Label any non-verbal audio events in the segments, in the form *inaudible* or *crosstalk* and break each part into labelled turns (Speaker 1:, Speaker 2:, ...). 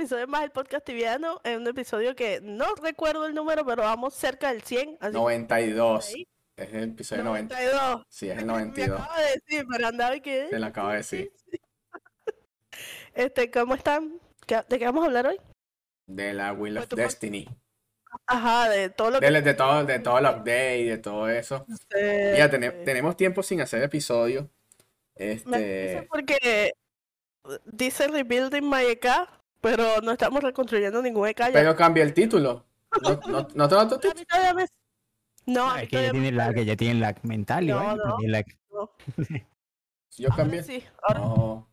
Speaker 1: episodio más del podcast tibiano, en un episodio que no recuerdo el número, pero vamos cerca del 100. Así
Speaker 2: 92.
Speaker 1: Ahí.
Speaker 2: Es el episodio 90.
Speaker 1: 92.
Speaker 2: Sí, es el
Speaker 1: Me
Speaker 2: 92.
Speaker 1: acabo de decir, pero andaba y que...
Speaker 2: Te lo acabo de decir.
Speaker 1: Este, ¿cómo están? ¿Qué- ¿De qué vamos a hablar hoy?
Speaker 2: De la Wheel
Speaker 1: Pues
Speaker 2: of
Speaker 1: pon-
Speaker 2: Destiny.
Speaker 1: Ajá, de todo lo que...
Speaker 2: De, de todo, de todo el update, de todo eso.
Speaker 1: eh,
Speaker 2: Ya
Speaker 1: eh,
Speaker 2: tenemos tiempo sin hacer episodios.
Speaker 1: Me
Speaker 2: Este.
Speaker 1: porque dice Rebuilding My EK, pero no estamos reconstruyendo ningún EK ya.
Speaker 2: Pero cambia el título. ¿No, no, no te *laughs* lo
Speaker 1: me- No,
Speaker 3: es que ya
Speaker 1: todavía
Speaker 3: tiene
Speaker 1: me-
Speaker 3: lag, que ya tiene lag mental,
Speaker 1: No,
Speaker 3: lag. *laughs*
Speaker 2: Yo cambié.
Speaker 1: sí, ahora
Speaker 2: No.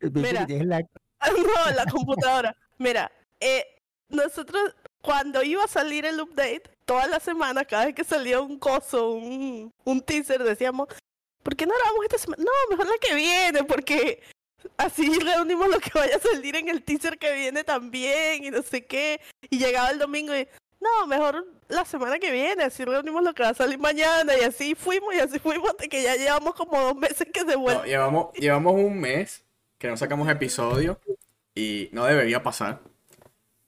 Speaker 1: Mira. *laughs* No, la computadora. Mira, eh, nosotros cuando iba a salir el update, todas las semanas, cada vez que salía un coso, un, un teaser, decíamos, ¿por qué no grabamos esta semana? No, mejor la que viene, porque así reunimos lo que vaya a salir en el teaser que viene también y no sé qué. Y llegaba el domingo y, no, mejor la semana que viene, así reunimos lo que va a salir mañana y así fuimos y así fuimos hasta que ya llevamos como dos meses que se vuelve.
Speaker 2: No, llevamos, llevamos un mes que no sacamos episodio y no debería pasar.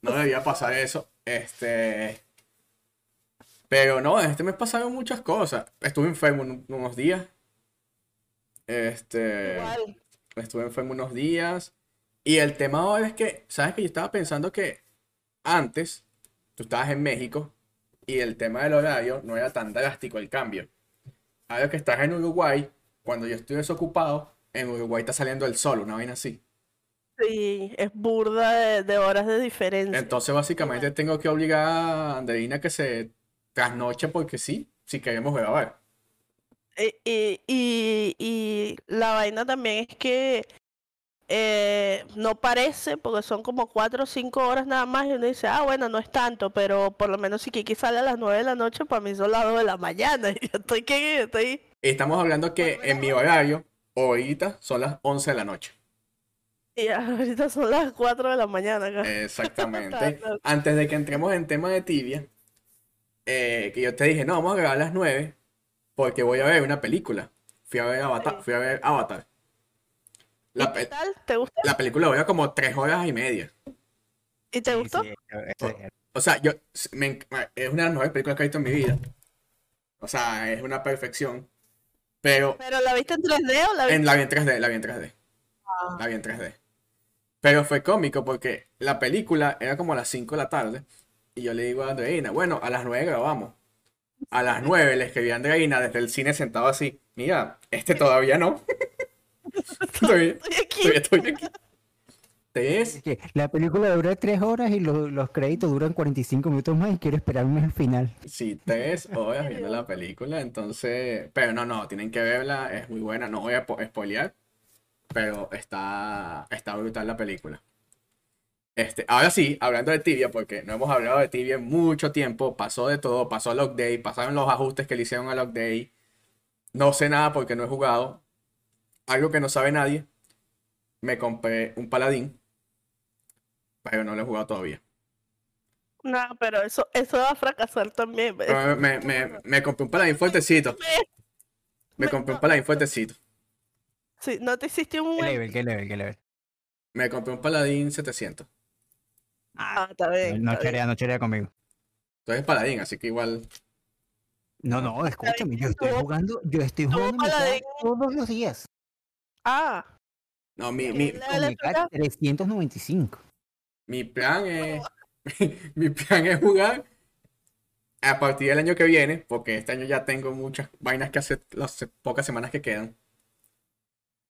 Speaker 2: No debería pasar eso. Este. Pero no, este mes pasaron muchas cosas. Estuve enfermo un- unos días. Este.
Speaker 1: Igual.
Speaker 2: Estuve enfermo unos días. Y el tema ahora es que, ¿sabes que Yo estaba pensando que antes tú estabas en México y el tema del horario no era tan drástico el cambio. Ahora que estás en Uruguay, cuando yo estoy desocupado, en Uruguay está saliendo el sol, una vaina así.
Speaker 1: Sí, es burda de, de horas de diferencia.
Speaker 2: Entonces, básicamente, tengo que obligar a Andreina que se trasnoche porque sí, si queremos grabar.
Speaker 1: Y, y, la vaina también es que eh, no parece, porque son como cuatro o cinco horas nada más, y uno dice, ah, bueno, no es tanto, pero por lo menos si Kiki sale a las nueve de la noche, para mí son las dos de la mañana, *laughs* y yo estoy que estoy...
Speaker 2: Estamos hablando que en mi horario, ahorita son las 11 de la noche.
Speaker 1: Y *laughs* ahorita son las cuatro de la mañana.
Speaker 2: Exactamente. *laughs* Antes de que entremos en tema de tibia, eh, que yo te dije, no, vamos a grabar a las 9 porque voy a ver una película. Fui a ver Avatar.
Speaker 1: Sí.
Speaker 2: Fui a ver Avatar.
Speaker 1: ¿Y
Speaker 2: La,
Speaker 1: qué tal? ¿Te gusta?
Speaker 2: la película dura como 3 horas y media.
Speaker 1: ¿Y te
Speaker 3: Sí,
Speaker 1: gustó?
Speaker 3: sí,
Speaker 2: O sea, yo, me es una de las mejores películas que he visto en mi vida. O sea, es una perfección. Pero
Speaker 1: ¿Pero la viste en 3D o la viste
Speaker 2: en, la vi en 3D, la vi en 3D.
Speaker 1: Ah.
Speaker 2: La vi en 3D. Pero fue cómico porque la película era como a las 5 de la tarde. Y yo le digo a Andreina, bueno, a las 9 grabamos. A las 9 le escribí a Andreina desde el cine sentado así. Mira, este todavía no. *laughs* todavía,
Speaker 1: Estoy aquí.
Speaker 2: todavía estoy aquí. ¿Tres?
Speaker 3: es que la película dura tres horas y los, los créditos duran 45 minutos más y quiero esperarme al final.
Speaker 2: Sí, tres horas viendo la película. Entonces, pero no, no, tienen que verla. Es muy buena. No voy a po- spoilear. Pero está, está brutal la película. Este, ahora sí, hablando de Tibia, porque no hemos hablado de Tibia en mucho tiempo, pasó de todo, pasó el update, pasaron los ajustes que le hicieron al update. No sé nada porque no he jugado. Algo que no sabe nadie. Me compré un paladín, pero no lo he jugado todavía.
Speaker 1: No, pero eso, eso va a fracasar también.
Speaker 2: Me, me- me compré un paladín fuertecito. *laughs* Me compré un paladín fuertecito.
Speaker 1: Sí, no te hiciste un...
Speaker 3: ¿Qué level? ¿Qué level? ¿Qué level?
Speaker 2: Me compré un paladín 700.
Speaker 1: Ah, está bien.
Speaker 3: No
Speaker 1: está
Speaker 3: chorea, no chorea conmigo.
Speaker 2: Tú eres paladín, así que igual.
Speaker 3: No, no, escúchame, yo estoy jugando, yo estoy jugando todos los días.
Speaker 1: Ah,
Speaker 2: No, mi,
Speaker 1: ¿qué
Speaker 2: mi,
Speaker 3: cara 395.
Speaker 2: mi plan es. *laughs* Mi plan es jugar a partir del año que viene, porque este año ya tengo muchas vainas que hacer las pocas semanas que quedan.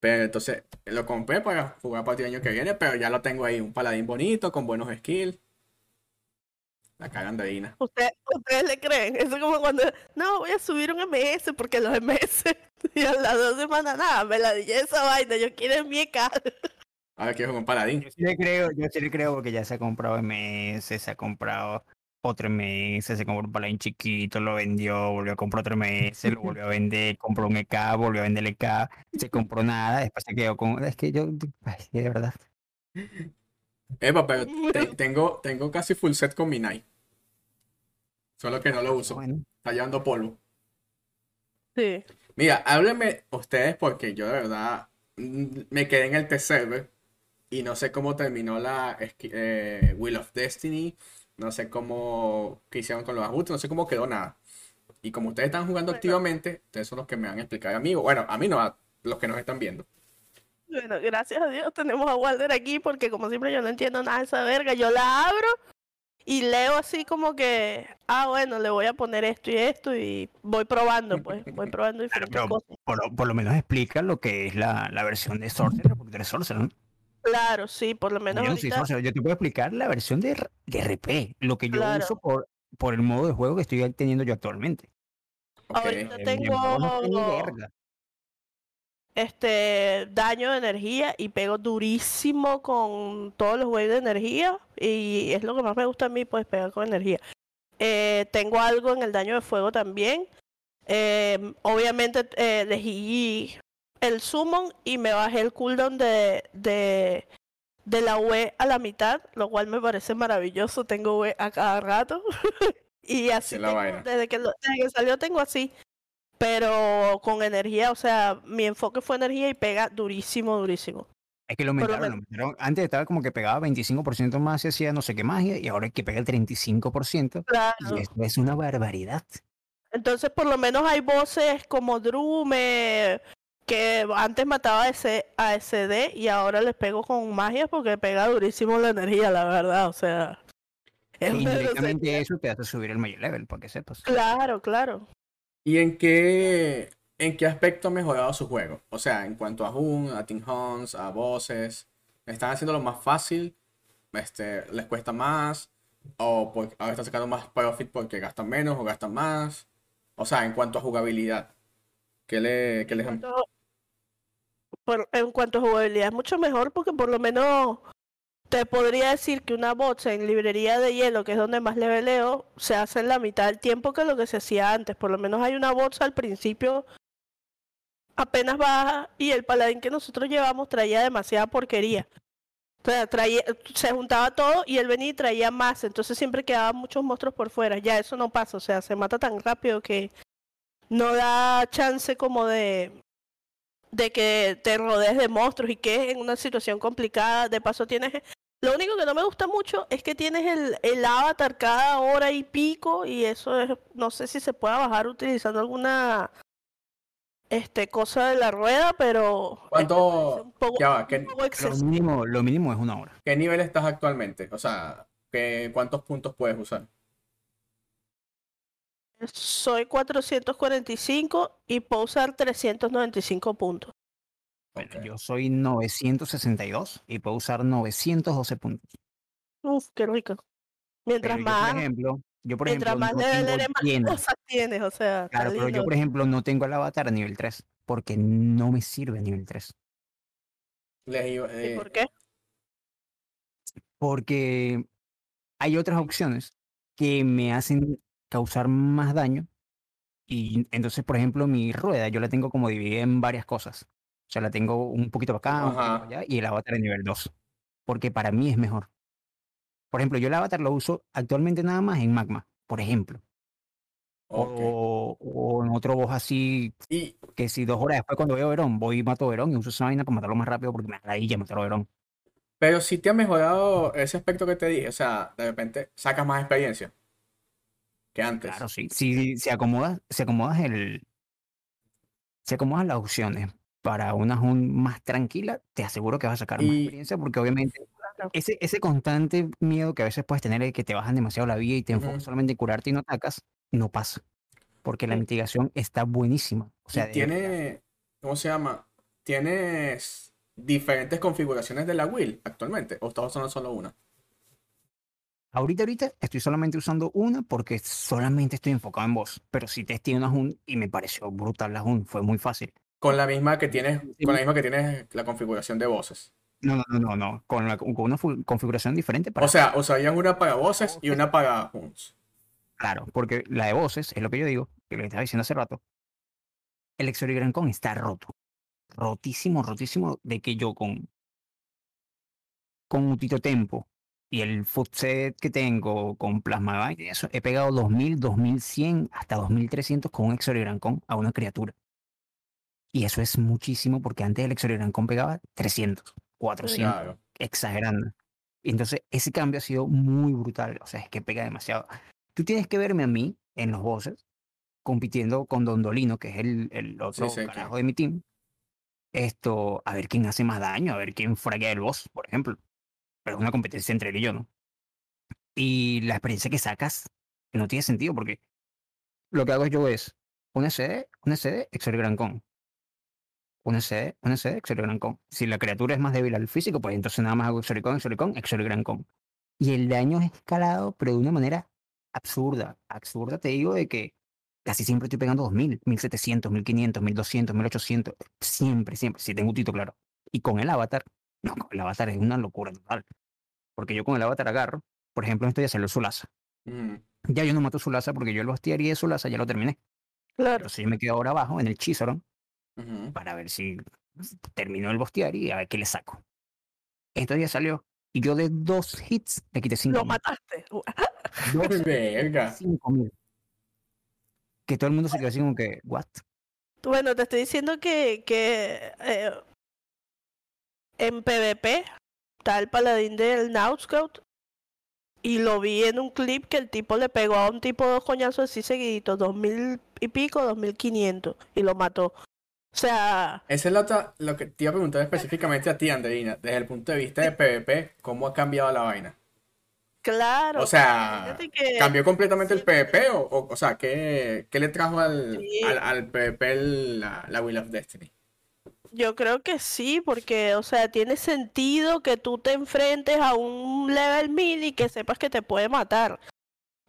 Speaker 2: Pero entonces lo compré para jugar a partir del año que viene, pero ya lo tengo ahí, un paladín bonito, con buenos skills. La cara andreina.
Speaker 1: ¿Usted- ¿Ustedes le creen? Eso es como cuando, no, voy a subir un MS porque los MS, *laughs* y a las dos semanas, nada, me la dije esa vaina, yo quiero en mi EK.
Speaker 2: Ahora quiero jugar un paladín.
Speaker 3: Yo sí le creo, yo sí le creo porque ya se ha comprado MS, se ha comprado otro MS, se compró un paladín chiquito, lo vendió, volvió a comprar otro MS, lo volvió a vender, compró un EK, volvió a vender el EK, se compró nada, después se quedó con... Es que yo, ay, de verdad.
Speaker 2: Epa, pero *laughs* te- tengo, tengo casi full set con mi Knight. Solo que no lo uso.
Speaker 3: Bueno,
Speaker 2: Está llevando polvo.
Speaker 1: Sí.
Speaker 2: Mira, háblenme ustedes porque yo de verdad mm, me quedé en el test server y no sé cómo terminó la eh, Wheel of Destiny, no sé cómo qué hicieron con los ajustes, no sé cómo quedó nada. Y como ustedes están jugando
Speaker 1: Bueno.
Speaker 2: activamente, ustedes son los que me van a explicar a mí, o bueno, a mí no, a los que nos están viendo.
Speaker 1: Bueno, gracias a Dios tenemos a Walter aquí porque como siempre yo no entiendo nada de esa verga. Yo la abro y leo así como que, ah, bueno, le voy a poner esto y esto y voy probando, pues, voy probando diferentes
Speaker 3: pero-
Speaker 1: cosas.
Speaker 3: Por, lo- por lo menos explica lo que es la, la versión de Sorcerer, porque eres Sorcerer, ¿no?
Speaker 1: Claro, sí, por lo menos
Speaker 3: Yo Sorcerer, yo te puedo explicar la versión de, de RP, lo que yo
Speaker 1: Claro.
Speaker 3: uso por, por el modo de juego que estoy teniendo yo actualmente.
Speaker 1: Ahorita
Speaker 3: Eh,
Speaker 1: tengo- este daño de energía y pego durísimo con todos los waves de energía y es lo que más me gusta a mí, pues pegar con energía. Eh, tengo algo en el daño de fuego también. Eh, obviamente eh, elegí el summon y me bajé el cooldown de, de, de la UE a la mitad, lo cual me parece maravilloso. Tengo UE a cada rato. *laughs* y así tengo- desde, que, lo- desde que salió tengo así. Pero con energía, o sea, mi enfoque fue energía y pega durísimo, durísimo.
Speaker 3: Es que lo aumentaron, lo aumentaron. Antes estaba como que pegaba 25% más y hacía no sé qué magia, y ahora es que pega el 35%.
Speaker 1: Claro.
Speaker 3: Y esto es una barbaridad.
Speaker 1: Entonces, por lo menos hay voces como Drume, que antes mataba a, ese, a SD y ahora les pego con magia porque pega durísimo la energía, la verdad. O sea, *laughs* es una
Speaker 3: indirectamente eso te hace subir el mayor level, para que sepas.
Speaker 1: Claro, claro.
Speaker 2: ¿Y en qué, en qué aspecto ha mejorado su juego? O sea, en cuanto a Hun, a Team Hunts, a voces, ¿están haciéndolo más fácil? Este, ¿Les cuesta más? ¿O ahora están sacando más profit porque gastan menos o gastan más? O sea, en cuanto a jugabilidad, ¿qué, le, qué les han...
Speaker 1: en cuanto a jugabilidad es mucho mejor porque por lo menos te podría decir que una bots en librería de hielo, que es donde más leveleo, se hace en la mitad del tiempo que lo que se hacía antes. Por lo menos hay una bots al principio apenas baja y el paladín que nosotros llevamos traía demasiada porquería. O sea, traía, se juntaba todo y él venía y traía más, entonces siempre quedaban muchos monstruos por fuera. Ya eso no pasa, o sea, se mata tan rápido que no da chance como de de que te rodees de monstruos y que en una situación complicada, de paso tienes lo único que no me gusta mucho es que tienes el, el avatar cada hora y pico y eso es, no sé si se pueda bajar utilizando alguna este cosa de la rueda, pero es
Speaker 2: ¿Cuánto-
Speaker 1: parece un poco,
Speaker 2: ya va, ¿qué-
Speaker 1: un poco
Speaker 3: Lo mínimo, lo mínimo es una hora.
Speaker 2: ¿Qué nivel estás actualmente? O sea, ¿qué, ¿cuántos puntos puedes usar?
Speaker 1: Soy 445 y puedo usar 395 puntos.
Speaker 3: Bueno,
Speaker 2: Ok.
Speaker 3: yo soy 962 y puedo usar 912 puntos.
Speaker 1: Uf, qué rico. Mientras
Speaker 3: Pero yo,
Speaker 1: más,
Speaker 3: por ejemplo, yo por
Speaker 1: mientras
Speaker 3: ejemplo
Speaker 1: más
Speaker 3: no tengo
Speaker 1: más cosas tienes, o sea,
Speaker 3: Claro, pero yo por ejemplo no tengo el avatar a nivel 3 porque no me sirve a nivel 3.
Speaker 2: Les iba-
Speaker 1: ¿Y
Speaker 2: eh,
Speaker 1: por qué?
Speaker 3: Porque hay otras opciones que me hacen causar más daño. Y entonces, por ejemplo, mi rueda yo la tengo como dividida en varias cosas. O sea, la tengo un poquito para acá, un poquito
Speaker 2: Ajá.
Speaker 3: para allá, y el avatar en nivel 2. Porque para mí es mejor. Por ejemplo, yo el avatar lo uso actualmente nada más en magma, por ejemplo.
Speaker 2: ok.
Speaker 3: O, o en otro boss así,
Speaker 2: Y,
Speaker 3: que si dos horas después cuando veo Verón, voy y mato a Verón y uso esa vaina para matarlo más rápido porque me da la matar a Verón.
Speaker 2: pero si te ha mejorado ese aspecto que te dije, o sea, de repente sacas más experiencia que antes.
Speaker 3: Claro, sí. Si, si acomodas, si acomodas el. Si acomodas las opciones para una más tranquila, te aseguro que vas a sacar más experiencia, porque obviamente ese, ese constante miedo que a veces puedes tener de que te bajan demasiado la vida y te enfocas solamente en curarte y no atacas, no pasa. Porque la mitigación está buenísima. O sea, verdad.
Speaker 2: tiene, ¿cómo se llama? Tienes diferentes configuraciones de la Will actualmente, o estás usando solo una.
Speaker 3: Ahorita, ahorita estoy solamente usando una porque solamente estoy enfocado en voz. Pero sí testé una Hun y me pareció brutal la Hun, fue muy fácil.
Speaker 2: Con la misma que tienes, con la misma que tienes la configuración de voces.
Speaker 3: No, no, no, no, no. Con, la- con una configuración diferente para
Speaker 2: O sea, usarías una para voces y una para Huns.
Speaker 3: Claro, porque la de voces, es lo que yo digo, que lo que estaba diciendo hace rato. El Exorigrancón está roto. Rotísimo, rotísimo, de que yo con, con un Tito Tempo y el food set que tengo con Plasma Byte y eso, he pegado 2000, 2100, hasta 2300 con un Exorigrancón a una criatura. Y eso es muchísimo porque antes el Exorigrancón pegaba 300, 400.
Speaker 2: Claro.
Speaker 3: exagerando. Y entonces ese cambio ha sido muy brutal, o sea, es que pega demasiado. Tú tienes que verme a mí en los bosses compitiendo con Don Dolino, que es el, el otro
Speaker 2: sí,
Speaker 3: carajo de mi team. Esto, a ver quién hace más daño, a ver quién fraguea el boss, por ejemplo. Pero es una competencia entre él y yo, ¿no? Y la experiencia que sacas no tiene sentido porque lo que hago yo es un SD, un SD, Excel Gran Con. Un SD, un SD, Excel Gran Con. Si la criatura es más débil al físico, pues entonces nada más hago Excel Con, Excel Con, Excel Gran Con. Y el daño es escalado, pero de una manera absurda. Absurda, te digo, de que casi siempre estoy pegando 2000, 1700, 1500, 1200, 1800. Siempre, siempre. Si tengo un tito claro. Y con el avatar, no, el avatar es una locura total. Porque yo con el avatar agarro, por ejemplo, esto ya salió Sulasa.
Speaker 2: Mm,
Speaker 3: Ya yo no mato Sulasa porque yo el bastiaría de Sulasa ya lo terminé.
Speaker 1: Claro.
Speaker 3: Entonces yo me quedo ahora abajo en el Chisaron
Speaker 2: ujú.
Speaker 3: para ver si terminó el bostear y a ver qué le saco. Esto ya salió. Y yo de dos hits le quité cinco
Speaker 1: Lo
Speaker 3: mil.
Speaker 1: mataste. *laughs*
Speaker 3: Dos
Speaker 2: Verga.
Speaker 3: cinco mil. Que todo el mundo se quedó así como que, ¿what?
Speaker 1: Bueno, te estoy diciendo que, que eh, en PvP está el paladín del Now Scout y lo vi en un clip que el tipo le pegó a un tipo dos coñazos así seguiditos, dos mil y pico, dos mil quinientos y lo mató. O sea,
Speaker 2: Esa es la otra, lo que te iba a preguntar específicamente a ti, Andreina, desde el punto de vista de PvP, ¿cómo ha cambiado la vaina?
Speaker 1: claro.
Speaker 2: O sea,
Speaker 1: que-
Speaker 2: ¿cambió completamente el PvP o, o, o sea, ¿qué, qué le trajo al,
Speaker 1: Sí.
Speaker 2: al, al PvP la, la Wheel of Destiny?
Speaker 1: Yo creo que sí, porque, o sea, tiene sentido que tú te enfrentes a un level 1000 y que sepas que te puede matar.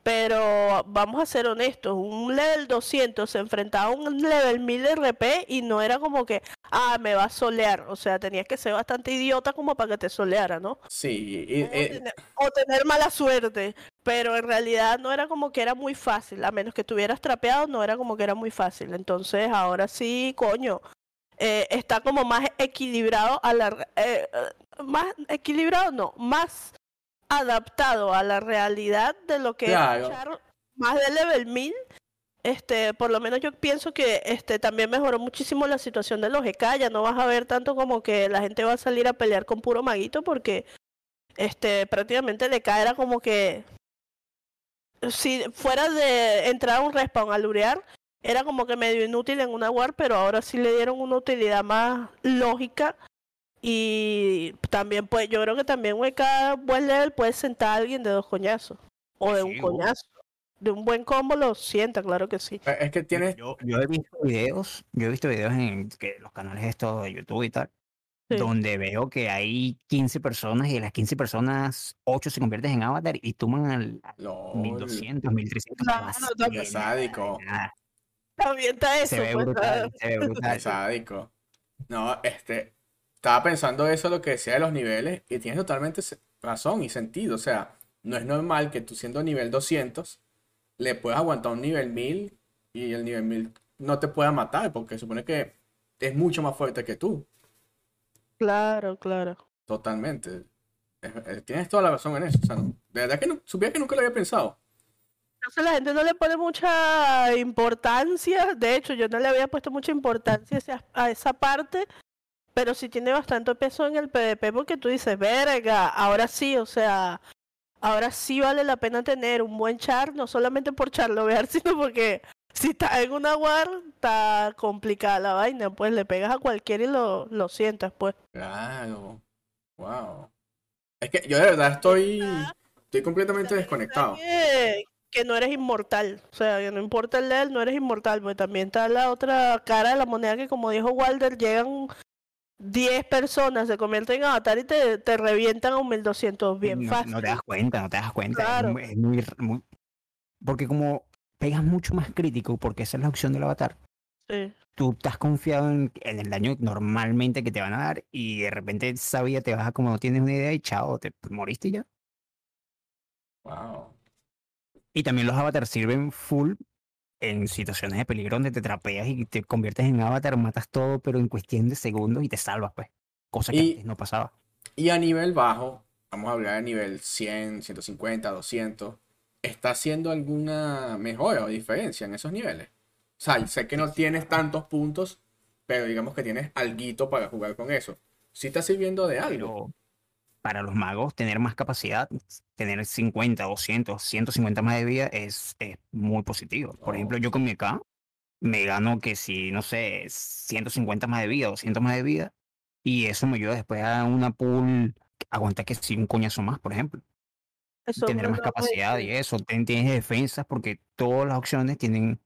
Speaker 1: Pero vamos a ser honestos, un level 200 se enfrentaba a un level 1000 de RP y no era como que, ah, me va a solear. O sea, tenías que ser bastante idiota como para que te soleara, ¿no?
Speaker 2: Sí, y-
Speaker 1: O
Speaker 2: eh,
Speaker 1: tener, o tener mala suerte, pero en realidad no era como que era muy fácil, a menos que estuvieras trapeado, no era como que era muy fácil. Entonces ahora sí, coño, eh, está como más equilibrado a la... eh, eh, más equilibrado, no, más adaptado a la realidad de lo que es
Speaker 2: Claro.
Speaker 1: luchar más de level 1000. Este, por lo menos yo pienso que este también mejoró muchísimo la situación de los EK, ya no vas a ver tanto como que la gente va a salir a pelear con puro maguito porque este prácticamente el EK era como que si fuera de entrar a un respawn a lurear era como que medio inútil en una war, pero ahora sí le dieron una utilidad más lógica y también pues yo creo que también un EK buen level puede sentar a alguien de dos coñazos o de un
Speaker 3: Sí, obvio.
Speaker 1: coñazo. De un buen combo lo sienta, claro que sí.
Speaker 2: es que tienes,
Speaker 3: Yo, yo he visto videos, yo he visto videos en que los canales estos de YouTube y tal,
Speaker 1: Sí.
Speaker 3: donde veo que hay 15 personas y de las 15 personas, 8 se convierten en avatar y toman al, al
Speaker 2: LOL,
Speaker 3: 1200, 1300.
Speaker 1: Claro,
Speaker 2: sádico. *laughs*
Speaker 1: está eso.
Speaker 3: Se ve
Speaker 1: pues,
Speaker 3: brutal, se ve brutal. *laughs*
Speaker 2: sádico. No, este, estaba pensando eso, lo que decía de los niveles, y tienes totalmente razón y sentido. O sea, no es normal que tú siendo nivel 200 le puedas aguantar un nivel 1000 y el nivel 1000 no te pueda matar, porque supone que es mucho más fuerte que tú.
Speaker 1: Claro, claro.
Speaker 2: Totalmente. Es- es- tienes toda la razón en eso. O sea, no- de verdad que no, supiera que nunca lo había pensado.
Speaker 1: Entonces la gente no le pone mucha importancia. De hecho, yo no le había puesto mucha importancia a esa parte. Pero sí tiene bastante peso en el PvP porque tú dices, verga, ahora sí, o sea, ahora sí vale la pena tener un buen char, no solamente por charlovear, *laughs* sino porque si estás en una war, está complicada la vaina, pues le pegas a cualquiera y lo, lo sientas, pues.
Speaker 2: Claro. Wow. Es que yo de verdad estoy, estoy completamente desconectado.
Speaker 1: está Que, que no eres inmortal. O sea, que no importa el level, no eres inmortal. Porque también está la otra cara de la moneda que, como dijo Walder, llegan 10 personas, se convierten en avatar y te, te revientan a un 1200 bien
Speaker 3: no,
Speaker 1: fácil.
Speaker 3: no te das cuenta, no te das cuenta. es
Speaker 1: Claro.
Speaker 3: muy- Es muy, muy- Porque como pegas mucho más crítico, porque esa es la opción del avatar,
Speaker 1: Sí.
Speaker 3: tú estás confiado en, en el daño normalmente que te van a dar y de repente esa vida te baja como no tienes una idea y chao, te moriste y ya.
Speaker 2: Wow.
Speaker 3: Y también los avatars sirven full en situaciones de peligro donde te trapeas y te conviertes en avatar, matas todo, pero en cuestión de segundos y te salvas, pues. Cosa que
Speaker 2: Y-
Speaker 3: antes no pasaba.
Speaker 2: Y a nivel bajo, vamos a hablar de nivel 100, 150, 200. ¿Está haciendo alguna mejora o diferencia en esos niveles? O sea, sé que no tienes tantos puntos, pero digamos que tienes alguito para jugar con eso. ¿Sí está sirviendo de algo?
Speaker 3: Pero para los magos tener más capacidad, tener 50, 200, 150 más de vida es, es muy positivo. Por ejemplo,
Speaker 2: Oh.
Speaker 3: yo con mi K me gano que si, no sé, 150 más de vida, 200 más de vida, y eso me ayuda después a una pool, aguanta que si un coñazo más, por ejemplo.
Speaker 1: Eso
Speaker 3: tener más capacidad y eso, tienes defensas porque todas las opciones tienen,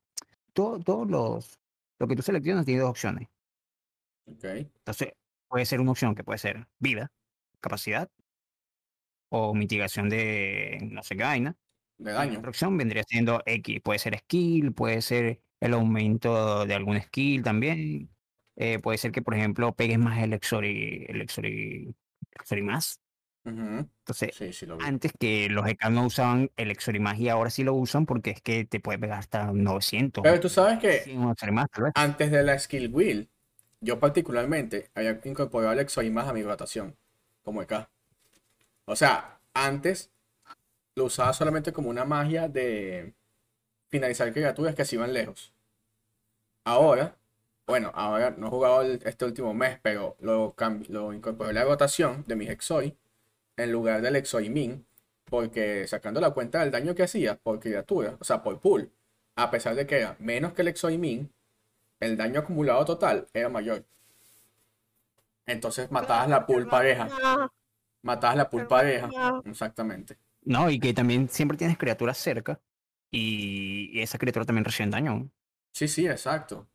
Speaker 3: todo- todos los, lo que tú seleccionas tiene dos opciones.
Speaker 2: Ok.
Speaker 3: Entonces, puede ser una opción que puede ser vida, capacidad o mitigación de no sé qué vaina.
Speaker 2: De
Speaker 3: Y
Speaker 2: daño.
Speaker 3: opción vendría siendo X, puede ser skill, puede ser el aumento de algún skill también. eh, puede ser que, por ejemplo, pegues más el Exori, el Exori, Exori más. Entonces,
Speaker 2: Sí, sí
Speaker 3: antes que los EK no usaban el Exorimás y ahora sí lo usan porque es que te puede pegar hasta 900.
Speaker 2: Pero tú sabes que
Speaker 3: 100 un Exorimás, tal vez.
Speaker 2: antes de la skill wheel, yo particularmente había incorporado el Exoimas a mi rotación, como EK. O sea, antes lo usaba solamente como una magia de finalizar criaturas que se iban lejos. Ahora, bueno, ahora no he jugado este último mes, pero lo, lo incorporé la rotación de mis Exoi en lugar del Exoimin, porque sacando la cuenta del daño que hacía por criatura, o sea, por pool, a pesar de que era menos que el Exoimin, el daño acumulado total era mayor. Entonces matabas la pool pareja. Matabas la pareja.
Speaker 1: Magma.
Speaker 2: Exactamente.
Speaker 3: No, y que también siempre tienes criaturas cerca y, esa criatura también recibe daño.
Speaker 2: Sí, sí, exacto.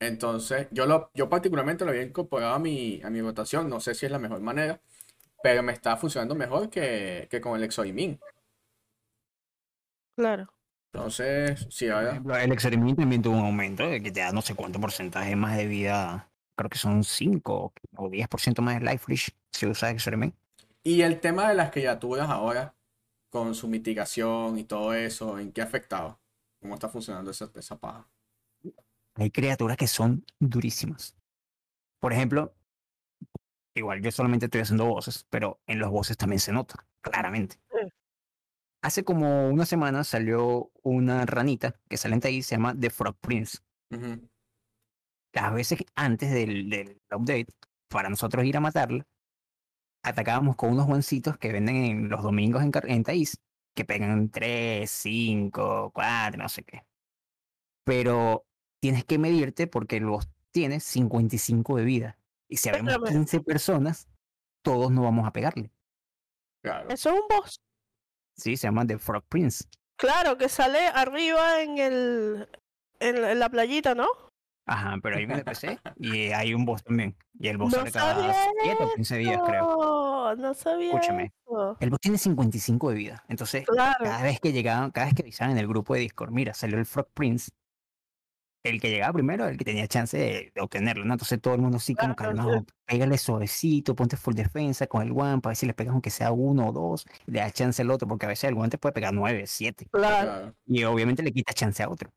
Speaker 2: Entonces, yo lo, yo particularmente lo había incorporado a mi, a mi rotación. No sé si es la mejor manera, pero me está funcionando mejor que, que con el Exoimin.
Speaker 1: Claro.
Speaker 2: Entonces, sí,
Speaker 3: Por
Speaker 2: ahora.
Speaker 3: ejemplo, el Exorimín también tuvo un aumento de que te da no sé cuánto porcentaje más de vida. Creo que son 5 o 10% más de Life Leash si usas Exorimín.
Speaker 2: Y el tema de las criaturas ahora, con su mitigación y todo eso, ¿en qué ha afectado? ¿Cómo está funcionando esa, esa paja?
Speaker 3: Hay criaturas que son durísimas. Por ejemplo, igual yo solamente estoy haciendo voces, pero en los voces también se nota, claramente. Hace como una semana salió una ranita que sale en ahí, se llama The Frog Prince.
Speaker 2: Ujú.
Speaker 3: Las veces antes del, del update, para nosotros ir a matarla, atacábamos con unos guancitos que venden en los domingos en, en Taís, que pegan 3, 5, 4, no sé qué. Pero tienes que medirte porque los tienes 55 de vida. Y si habemos
Speaker 1: Espérame.
Speaker 3: 15 personas, todos no vamos a pegarle.
Speaker 2: Claro.
Speaker 1: Eso es un boss.
Speaker 3: Sí, se llama The Frog Prince.
Speaker 1: Claro, que sale arriba en el en la playita, ¿no?
Speaker 3: Ajá, pero hay un NPC y hay un boss también. Y el boss
Speaker 1: No
Speaker 3: sale cada
Speaker 1: sabía
Speaker 3: 7 o 15 días, creo.
Speaker 1: No, no sabía
Speaker 3: Escúchame.
Speaker 1: eso.
Speaker 3: El boss tiene 55 de vida. Entonces,
Speaker 1: Claro.
Speaker 3: cada vez que llegaban, cada vez que avisaban en el grupo de Discord, mira, salió el Frog Prince. El que llegaba primero el que tenía chance de, de obtenerlo, ¿no? Entonces todo el mundo así como
Speaker 1: Claro,
Speaker 3: calmado, pégale suavecito, ponte full defensa con el one para ver si le pegas aunque sea uno o dos, le das chance al otro, porque a veces el one te puede pegar nueve, siete,
Speaker 1: Claro.
Speaker 2: Claro.
Speaker 3: y obviamente le quitas chance a otro.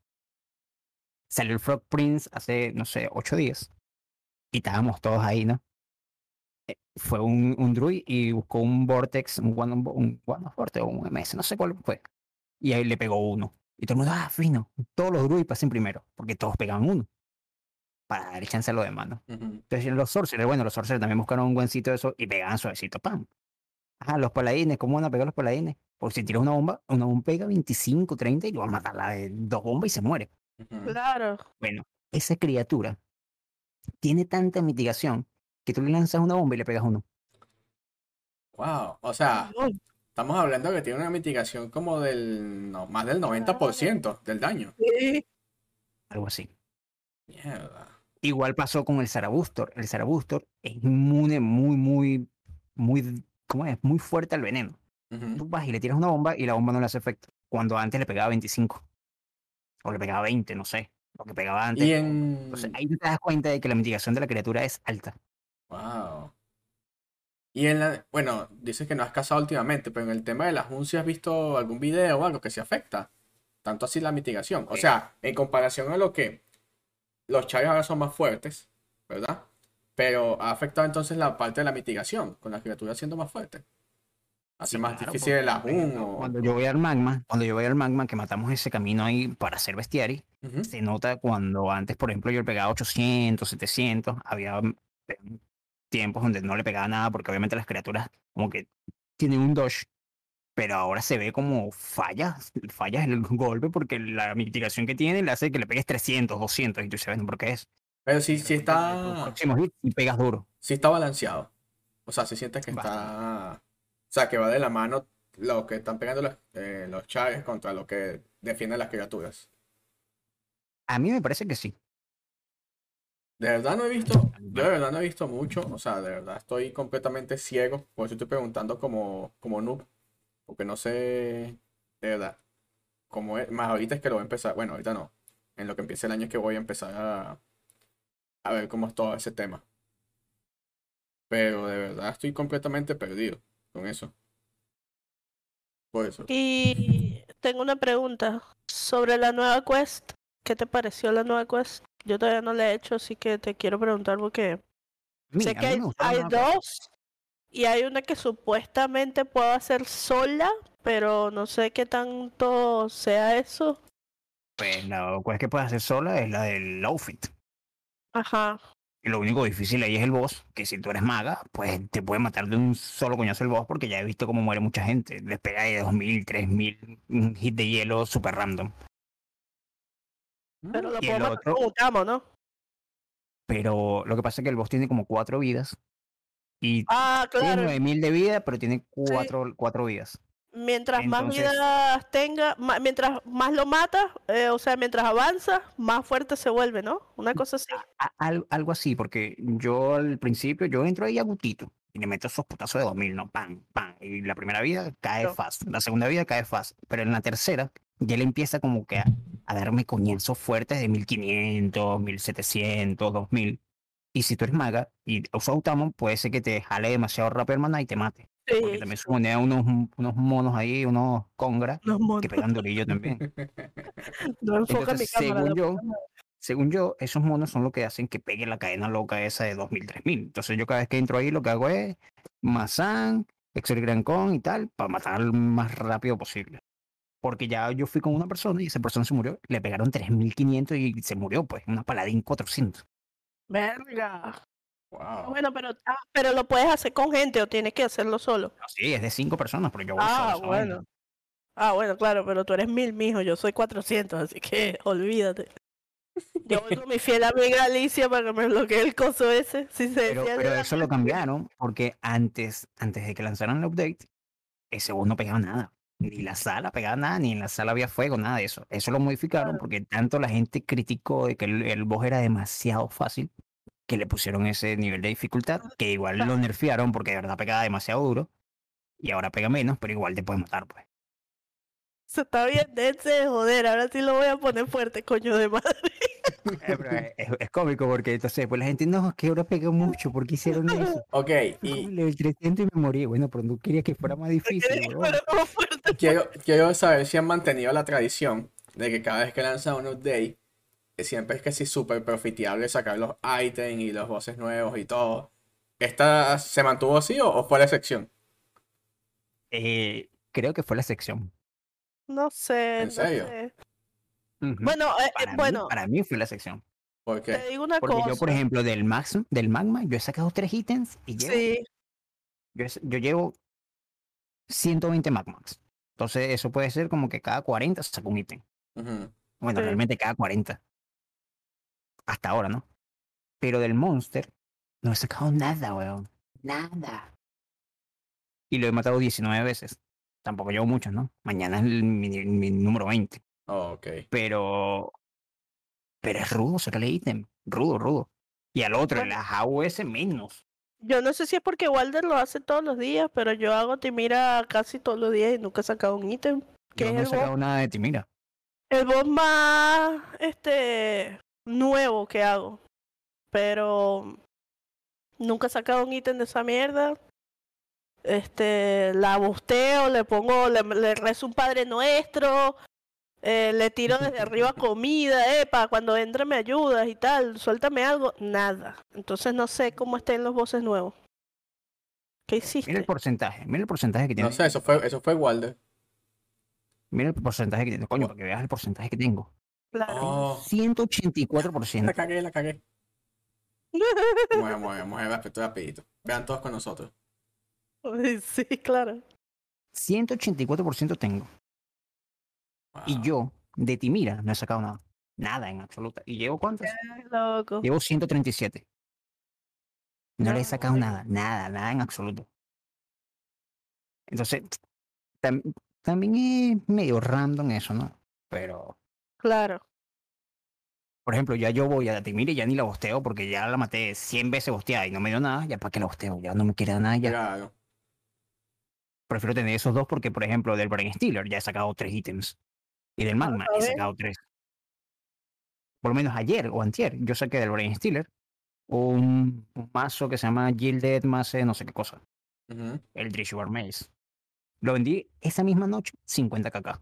Speaker 3: Salió el Frog Prince hace, no sé, ocho días, y estábamos todos ahí, ¿no? Eh, Fue un, un druid y buscó un Vortex, un One, un one Vortex o un MS, no sé cuál fue. Y ahí le pegó uno. Y todo el mundo, ah, fino. Todos los druids pasen primero, porque todos pegaban uno. Para darle chance a los demás, ¿no?
Speaker 2: Ujú.
Speaker 3: Entonces los sorcerers, bueno, los sorcerers también buscaron un buen sitio de eso y pegaban suavecito, pam. Ah, los paladines, ¿cómo van a pegar los paladines? Porque si tiras una bomba, una bomba pega 25, 30 y lo va a matar la de dos bombas y se muere.
Speaker 1: Claro.
Speaker 3: Bueno, esa criatura tiene tanta mitigación que tú le lanzas una bomba y le pegas uno.
Speaker 2: Wow. O sea, estamos hablando que tiene una mitigación como del, no, más del 90% del daño.
Speaker 1: sí.
Speaker 3: Algo así.
Speaker 2: Mierda.
Speaker 3: Igual pasó con el Sarabustor. El Sarabustor es inmune muy, muy, muy, ¿cómo es? Muy fuerte al veneno. Tú vas y le tiras una bomba y la bomba no le hace efecto. Cuando antes le pegaba 25. O le pegaba 20, no sé. Lo que pegaba antes.
Speaker 2: En...
Speaker 3: Entonces ahí te das cuenta de que la mitigación de la criatura es alta.
Speaker 2: Wow. Y en la, bueno, dices que no has cazado últimamente, pero en el tema de las UN, ¿sí has visto algún video o algo que se afecta? Tanto así la mitigación. O sea, en comparación a lo que los chaves ahora son más fuertes, ¿verdad? Pero ha afectado entonces la parte de la mitigación, con las criaturas siendo más fuertes. Hace
Speaker 3: Sí,
Speaker 2: más
Speaker 3: claro,
Speaker 2: difícil el ajun o...
Speaker 3: Cuando yo voy al magma, cuando yo voy al magma, que matamos ese camino ahí para hacer bestiari,
Speaker 2: Ujú,
Speaker 3: se nota cuando antes, por ejemplo, yo le pegaba 800, 700, había mm, tiempos donde no le pegaba nada porque obviamente las criaturas como que tienen un dodge, pero ahora se ve como fallas, fallas el *laughs* golpe porque la mitigación que tiene le hace que le pegues 300, 200 y tú sabes, ¿por qué es?
Speaker 2: Pero sí, sí
Speaker 3: Los
Speaker 2: está.
Speaker 3: y pegas duro.
Speaker 2: Sí está balanceado. O sea, si sientes que
Speaker 3: Bastante.
Speaker 2: está. O sea, que va de la mano lo que están pegando los, eh, los chaves contra lo que defienden las criaturas.
Speaker 3: A mí me parece que sí.
Speaker 2: De verdad no he visto, yo de verdad no he visto mucho, o sea, de verdad estoy completamente ciego, por eso estoy preguntando como, como noob, porque no sé, de verdad, cómo es, más ahorita es que lo voy a empezar, bueno, ahorita no, en lo que empiece el año es que voy a empezar a, a ver cómo es todo ese tema. Pero de verdad estoy completamente perdido con eso. Por eso.
Speaker 1: Y tengo una pregunta sobre la nueva quest. ¿Qué te pareció la nueva quest? Yo todavía no la he hecho, así que te quiero preguntar porque
Speaker 3: Mira,
Speaker 1: sé que hay, dos y hay una que supuestamente puedo hacer sola, pero no sé qué tanto sea eso.
Speaker 3: Pues la cosa que puedes hacer sola es la del outfit.
Speaker 1: Ajá.
Speaker 3: Y lo único difícil ahí es el boss, que si tú eres maga, pues te puede matar de un solo coñazo el boss, porque ya he visto cómo muere mucha gente. Les pega de 2000, 3000, un hit de hielo super random.
Speaker 1: Pero lo
Speaker 3: Y
Speaker 1: matar
Speaker 3: otro-
Speaker 1: ¿no?
Speaker 3: Pero lo que pasa es que el boss tiene como cuatro vidas. Y
Speaker 1: Ah,
Speaker 3: tiene
Speaker 1: claro.
Speaker 3: 9000 de vida, pero tiene cuatro, cuatro vidas.
Speaker 1: Mientras más vidas tenga, mientras más lo matas, eh, o sea, mientras avanza, más fuerte se vuelve, ¿no? Una cosa así.
Speaker 3: A- algo así, porque yo al principio, yo entro ahí a gutito y le meto esos putazos de 2000, ¿no? Pam, pam. Y la primera vida cae
Speaker 1: Claro.
Speaker 3: fast, la segunda vida cae fast, pero en la tercera ya le empieza como que a, a darme coñazos fuertes de 1500, 1700, 2000. Y si tú eres maga y usas Autamon, puede ser que te jale demasiado rápido el maná y te mate. Porque también sumonea unos, unos monos ahí, unos congras
Speaker 1: los
Speaker 3: que pegan durillo también. *laughs*
Speaker 1: No
Speaker 3: Entonces,
Speaker 1: cámara.
Speaker 3: según yo, según yo, esos monos son lo que hacen que pegue la cadena loca esa de 2000, 3000. Entonces yo cada vez que entro ahí lo que hago es Mazán, Excel Gran Con y tal, para matar lo más rápido posible. Porque ya yo fui con una persona y esa persona se murió, le pegaron 3500 y se murió, pues, una paladín 400.
Speaker 1: Verga.
Speaker 2: Wow.
Speaker 1: Bueno, pero, ah, pero lo puedes hacer con gente o tienes que hacerlo solo.
Speaker 3: No, sí, es de 5 personas, pero yo voy solo a
Speaker 1: Ah,
Speaker 3: vaina.
Speaker 1: bueno. Ah, bueno, claro, pero tú eres mil, mijo, yo soy 400, así que *laughs* olvídate. Yo voy con mi fiel amiga Alicia para que me bloquee el coso ese. Si se
Speaker 3: Pero, eso lo cambiaron porque antes, antes de que lanzaran el update, ese boss no pegaba nada. Ni la sala pegaba nada, ni en la sala había fuego, nada de eso. Eso lo modificaron
Speaker 1: Claro.
Speaker 3: porque tanto la gente criticó de que el, el boss era demasiado fácil que le pusieron ese nivel de dificultad, que igual lo nerfearon porque de verdad pegaba demasiado duro. Y ahora pega menos, pero igual te puede matar, pues.
Speaker 1: Se está bien, dense de joder, ahora sí lo voy a poner fuerte, coño de madre. *laughs*
Speaker 3: Eh, pero es, es- es cómico porque entonces pues la gente, no, es que ahora pega mucho, ¿por qué hicieron eso? *laughs*
Speaker 2: Ok, y
Speaker 3: el level 300 y me morí. Bueno, pero no quería que fuera más difícil.
Speaker 2: Quiero, quiero saber si han mantenido la tradición de que cada vez que lanzan un update, siempre es que sí súper profitable sacar los ítems y los bosses nuevos y todo. ¿Esta se mantuvo así o, o fue la excepción?
Speaker 3: Eh, creo que fue la sección.
Speaker 1: No sé,
Speaker 2: ¿En
Speaker 1: no
Speaker 2: serio?
Speaker 1: Bueno, eh, eh,
Speaker 3: para, mí,
Speaker 1: bueno,
Speaker 3: para mí fue la sección.
Speaker 2: ¿Por
Speaker 1: te
Speaker 2: qué?
Speaker 1: digo una
Speaker 3: Porque
Speaker 1: cosa.
Speaker 3: yo, por ejemplo, del, max, del magma, yo he sacado tres ítems y llevo,
Speaker 1: Sí,
Speaker 3: yo, yo llevo 120 magmas. Entonces, eso puede ser como que cada 40 saco un ítem. Bueno,
Speaker 1: Sí.
Speaker 3: realmente cada 40. Hasta ahora, ¿no? Pero del monster no he sacado nada, weón. Nada. Y lo he matado 19 veces. Tampoco llevo muchos, ¿no? Mañana es el- mi, mi número 20.
Speaker 2: Oh, ok.
Speaker 3: Pero. Pero es rudo sacarle ítem. Rudo, rudo. Y al otro,
Speaker 1: Bueno.
Speaker 3: las AOS menos.
Speaker 1: yo no sé si es porque Walder lo hace todos los días, pero yo hago Timira casi todos los días y nunca he sacado un ítem. Que
Speaker 3: Yo
Speaker 1: es
Speaker 3: no he
Speaker 1: boss,
Speaker 3: sacado nada de ti, mira.
Speaker 1: el boss más este nuevo que hago. Pero nunca he sacado un ítem de esa mierda. Este, la busteo, le pongo, le, le rezo un padre nuestro, eh, le tiro desde *laughs* arriba comida, epa, cuando entre me ayudas y tal, suéltame algo, nada. Entonces no sé cómo estén los voces nuevos. ¿Qué
Speaker 3: Mira el
Speaker 1: hiciste?
Speaker 3: porcentaje. Mira el porcentaje que tiene.
Speaker 2: No sé, eso fue, eso fue Walder.
Speaker 3: Mira el porcentaje que tiene. Coño, para que veas el porcentaje que tengo.
Speaker 1: Claro.
Speaker 2: Oh, la
Speaker 3: 184%.
Speaker 2: cagué, la cagué. Vamos, vamos, vamos a ver esto rapidito. Vean todos con nosotros.
Speaker 1: Ay, Sí, claro.
Speaker 3: 184% tengo. Y yo, de Timira, no he sacado nada. Nada en absoluta. ¿Y llevo cuántos?
Speaker 1: Qué loco.
Speaker 3: Llevo 137. No le he
Speaker 1: No,
Speaker 3: sacado nada, nada, nada en absoluto. Entonces, tam- también es medio random eso, ¿no? Pero,
Speaker 1: Claro.
Speaker 3: por ejemplo, ya yo voy a Timira y ya ni la bosteo porque ya la maté 100 veces bosteada y no me dio nada, ya para qué la bosteo, ya no me quiere dar nada, ya.
Speaker 2: Claro.
Speaker 3: Prefiero tener esos dos porque, por ejemplo, del Brain Stealer ya he sacado tres ítems. Y del Magma he sacado tres. Por lo menos ayer o antier, yo saqué del Brain Stealer un, un mazo que se llama Gilded Mace, no sé qué cosa.
Speaker 2: Ujú.
Speaker 3: el Drishwar Maze. Lo vendí esa misma noche, 50 kk.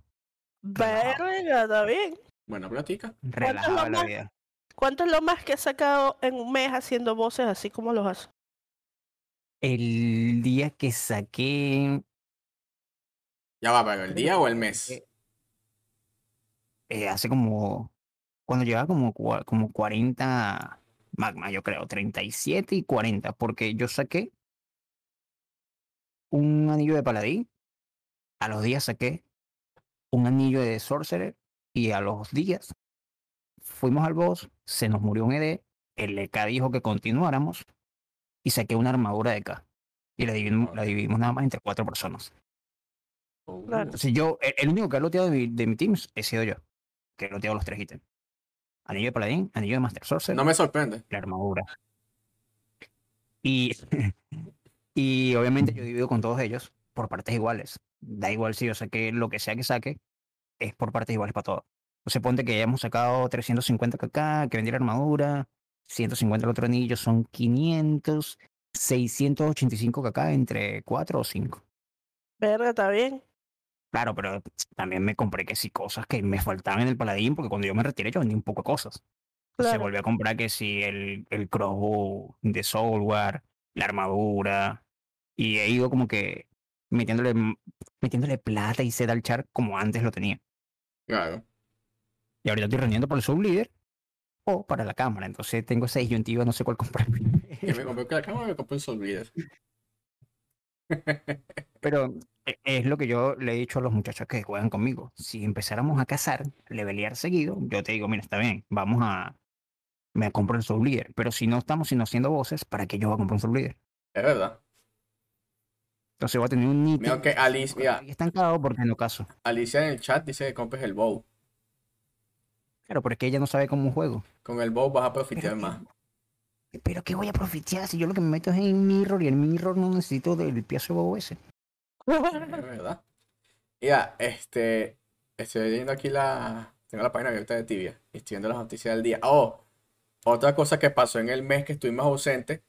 Speaker 3: Relajado.
Speaker 1: Verga, está bien.
Speaker 2: Buena plática.
Speaker 3: Relajaba la
Speaker 1: más?
Speaker 3: vida.
Speaker 1: ¿Cuánto es lo más que has sacado en un mes haciendo voces así como los haces?
Speaker 3: El día que saqué,
Speaker 2: Ya va, pero el día o el mes.
Speaker 3: eh, eh, hace como, cuando llevaba como, como 40 magma, yo creo, 37 y 40, porque yo saqué un anillo de paladín, a los días saqué un anillo de sorcerer y a los días fuimos al boss, se nos murió un ED, el EK dijo que continuáramos y saqué una armadura de K. Y la dividimos, la dividimos nada más entre cuatro personas.
Speaker 1: Claro.
Speaker 3: Entonces yo, el, el único que ha loteado de mi, de mi team he sido yo, que he loteado los tres ítems. Anillo de paladín, anillo de master sorcerer
Speaker 2: No me sorprende.
Speaker 3: la armadura. Y, *laughs* y obviamente yo divido con todos ellos por partes iguales. Da igual si yo saqué lo que sea que saque, es por partes iguales para todos. O sea, ponte que ya hemos sacado 350 kk, que vendí la armadura, 150 el otro anillo, son 500, 685 kk entre 4 o 5.
Speaker 1: Verga, está bien.
Speaker 3: Claro, pero también me compré que sí cosas que me faltaban en el paladín, porque cuando yo me retiré yo vendí un poco de cosas. Se volvió a comprar que sí, el, el crossbow de Soulware, la armadura. Y he ido como que metiéndole, metiéndole plata y seda al char como antes lo tenía.
Speaker 2: Claro.
Speaker 3: Y ahorita estoy rendiendo por el sublíder o para la cámara. Entonces tengo esa disyuntiva, no sé cuál comprar.
Speaker 2: Yo me compré la cámara me compré el Soul Reader.
Speaker 3: Pero e- es lo que yo le he dicho a los muchachos que juegan conmigo. Si empezáramos a cazar, levelear seguido, yo te digo, mira, está bien, vamos a... Me compro el Soul Leader. Pero si no estamos sino haciendo voces, ¿para qué yo voy a comprar un Soul Leader?
Speaker 2: Es verdad.
Speaker 3: Entonces voy a tener un
Speaker 2: Mira
Speaker 3: ítem
Speaker 2: que Alice, mira,
Speaker 3: ahí estancado porque.
Speaker 2: Alicia en el chat dice que compres el bow.
Speaker 3: Claro, porque ella no sabe cómo juego.
Speaker 2: Con el bow vas a profitear
Speaker 3: Pero,
Speaker 2: más.
Speaker 3: Pero ¿qué voy a profitear si yo lo que me meto es en Mirror y el Mirror no necesito del piazo bobo ese? *laughs*
Speaker 2: Es verdad. Mira, este, estoy leyendo aquí la, tengo la página abierta de Tibia y estoy viendo las noticias del día. Oh, otra cosa que pasó en el mes que estuvimos ausentes,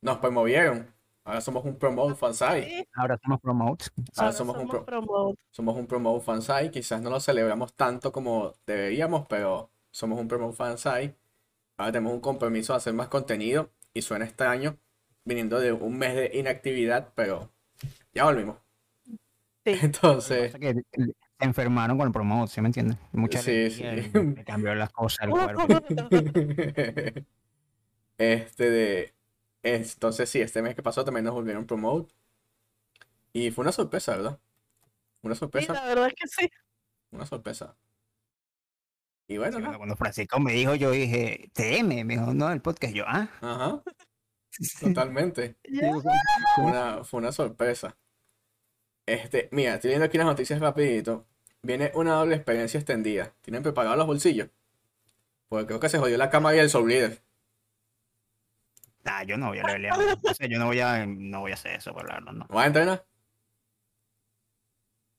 Speaker 2: nos promovieron. Ahora somos un promote fansite.
Speaker 3: Ahora somos promotes.
Speaker 2: Ahora
Speaker 1: ahora
Speaker 2: somos un pro-
Speaker 1: promote.
Speaker 2: Somos un promote fansite. Quizás no lo celebramos tanto como deberíamos, pero somos un promote fansite. Ahora tenemos un compromiso de hacer más contenido y suena extraño viniendo de un mes de inactividad, pero ya volvimos.
Speaker 1: Sí. *laughs*
Speaker 2: Entonces,
Speaker 3: que se enfermaron con el promote, ¿sí me entiendes? Mucha
Speaker 2: Sí, sí.
Speaker 3: me cambió las cosas al cuerpo. *laughs*
Speaker 2: Este de. Entonces, sí, este mes que pasó también nos volvieron promote. Y fue una sorpresa, ¿verdad? Una
Speaker 1: Sí,
Speaker 2: sorpresa,
Speaker 1: la verdad es que sí.
Speaker 2: una sorpresa. Y bueno,
Speaker 3: Sí, cuando Francisco me dijo, yo dije, TM, me dijo, no, el podcast, yo, ah.
Speaker 2: Ajá, *laughs* totalmente. Fue una, fue una sorpresa. Este, mira, estoy viendo aquí las noticias rapidito. Viene una doble experiencia extendida. ¿Tienen preparados los bolsillos? Porque creo que se jodió la cámara y el Soul Leader.
Speaker 3: Ah, yo no voy a levelear. *laughs* O sea, yo no voy a, no voy a hacer eso, por la verdad, no.
Speaker 2: ¿Vas a entrenar?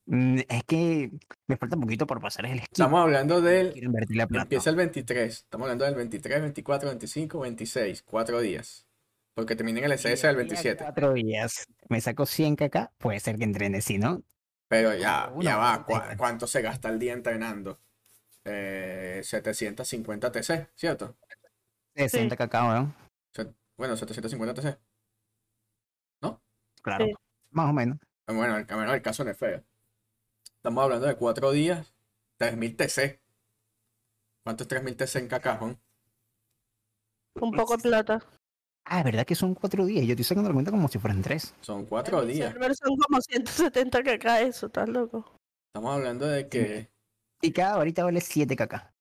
Speaker 3: Mm, Es que me falta un poquito por pasar el skip.
Speaker 2: Estamos hablando del
Speaker 3: Quiero invertir la plata.
Speaker 2: Empieza el 23. Estamos hablando del 23, 24, 25, 26. Cuatro días. Porque termina en el SS del 27.
Speaker 3: Cuatro días. Me saco 100 kk, puede ser que entrene, si no.
Speaker 2: Pero ya,
Speaker 3: Una
Speaker 2: ya va. ¿cu-. ¿Cuánto se gasta el día entrenando? Eh, 750 TC, ¿cierto?
Speaker 3: 60 kk, weón.
Speaker 2: Se- Bueno, 750 TC.
Speaker 3: Claro.
Speaker 1: Sí.
Speaker 3: Más o menos.
Speaker 2: Bueno, el, bueno, el caso no es feo. Estamos hablando de cuatro días, 3000 TC. ¿Cuánto es 3000 TC en cacajón?
Speaker 1: Un poco de plata.
Speaker 3: Ah, es verdad que son cuatro días. Yo estoy sacando la cuenta como si fueran tres.
Speaker 2: Son cuatro
Speaker 1: En mi
Speaker 2: días.
Speaker 1: server son como 170 que cae eso, estás loco.
Speaker 2: Estamos hablando de que
Speaker 3: Y cada varita vale 7 kk.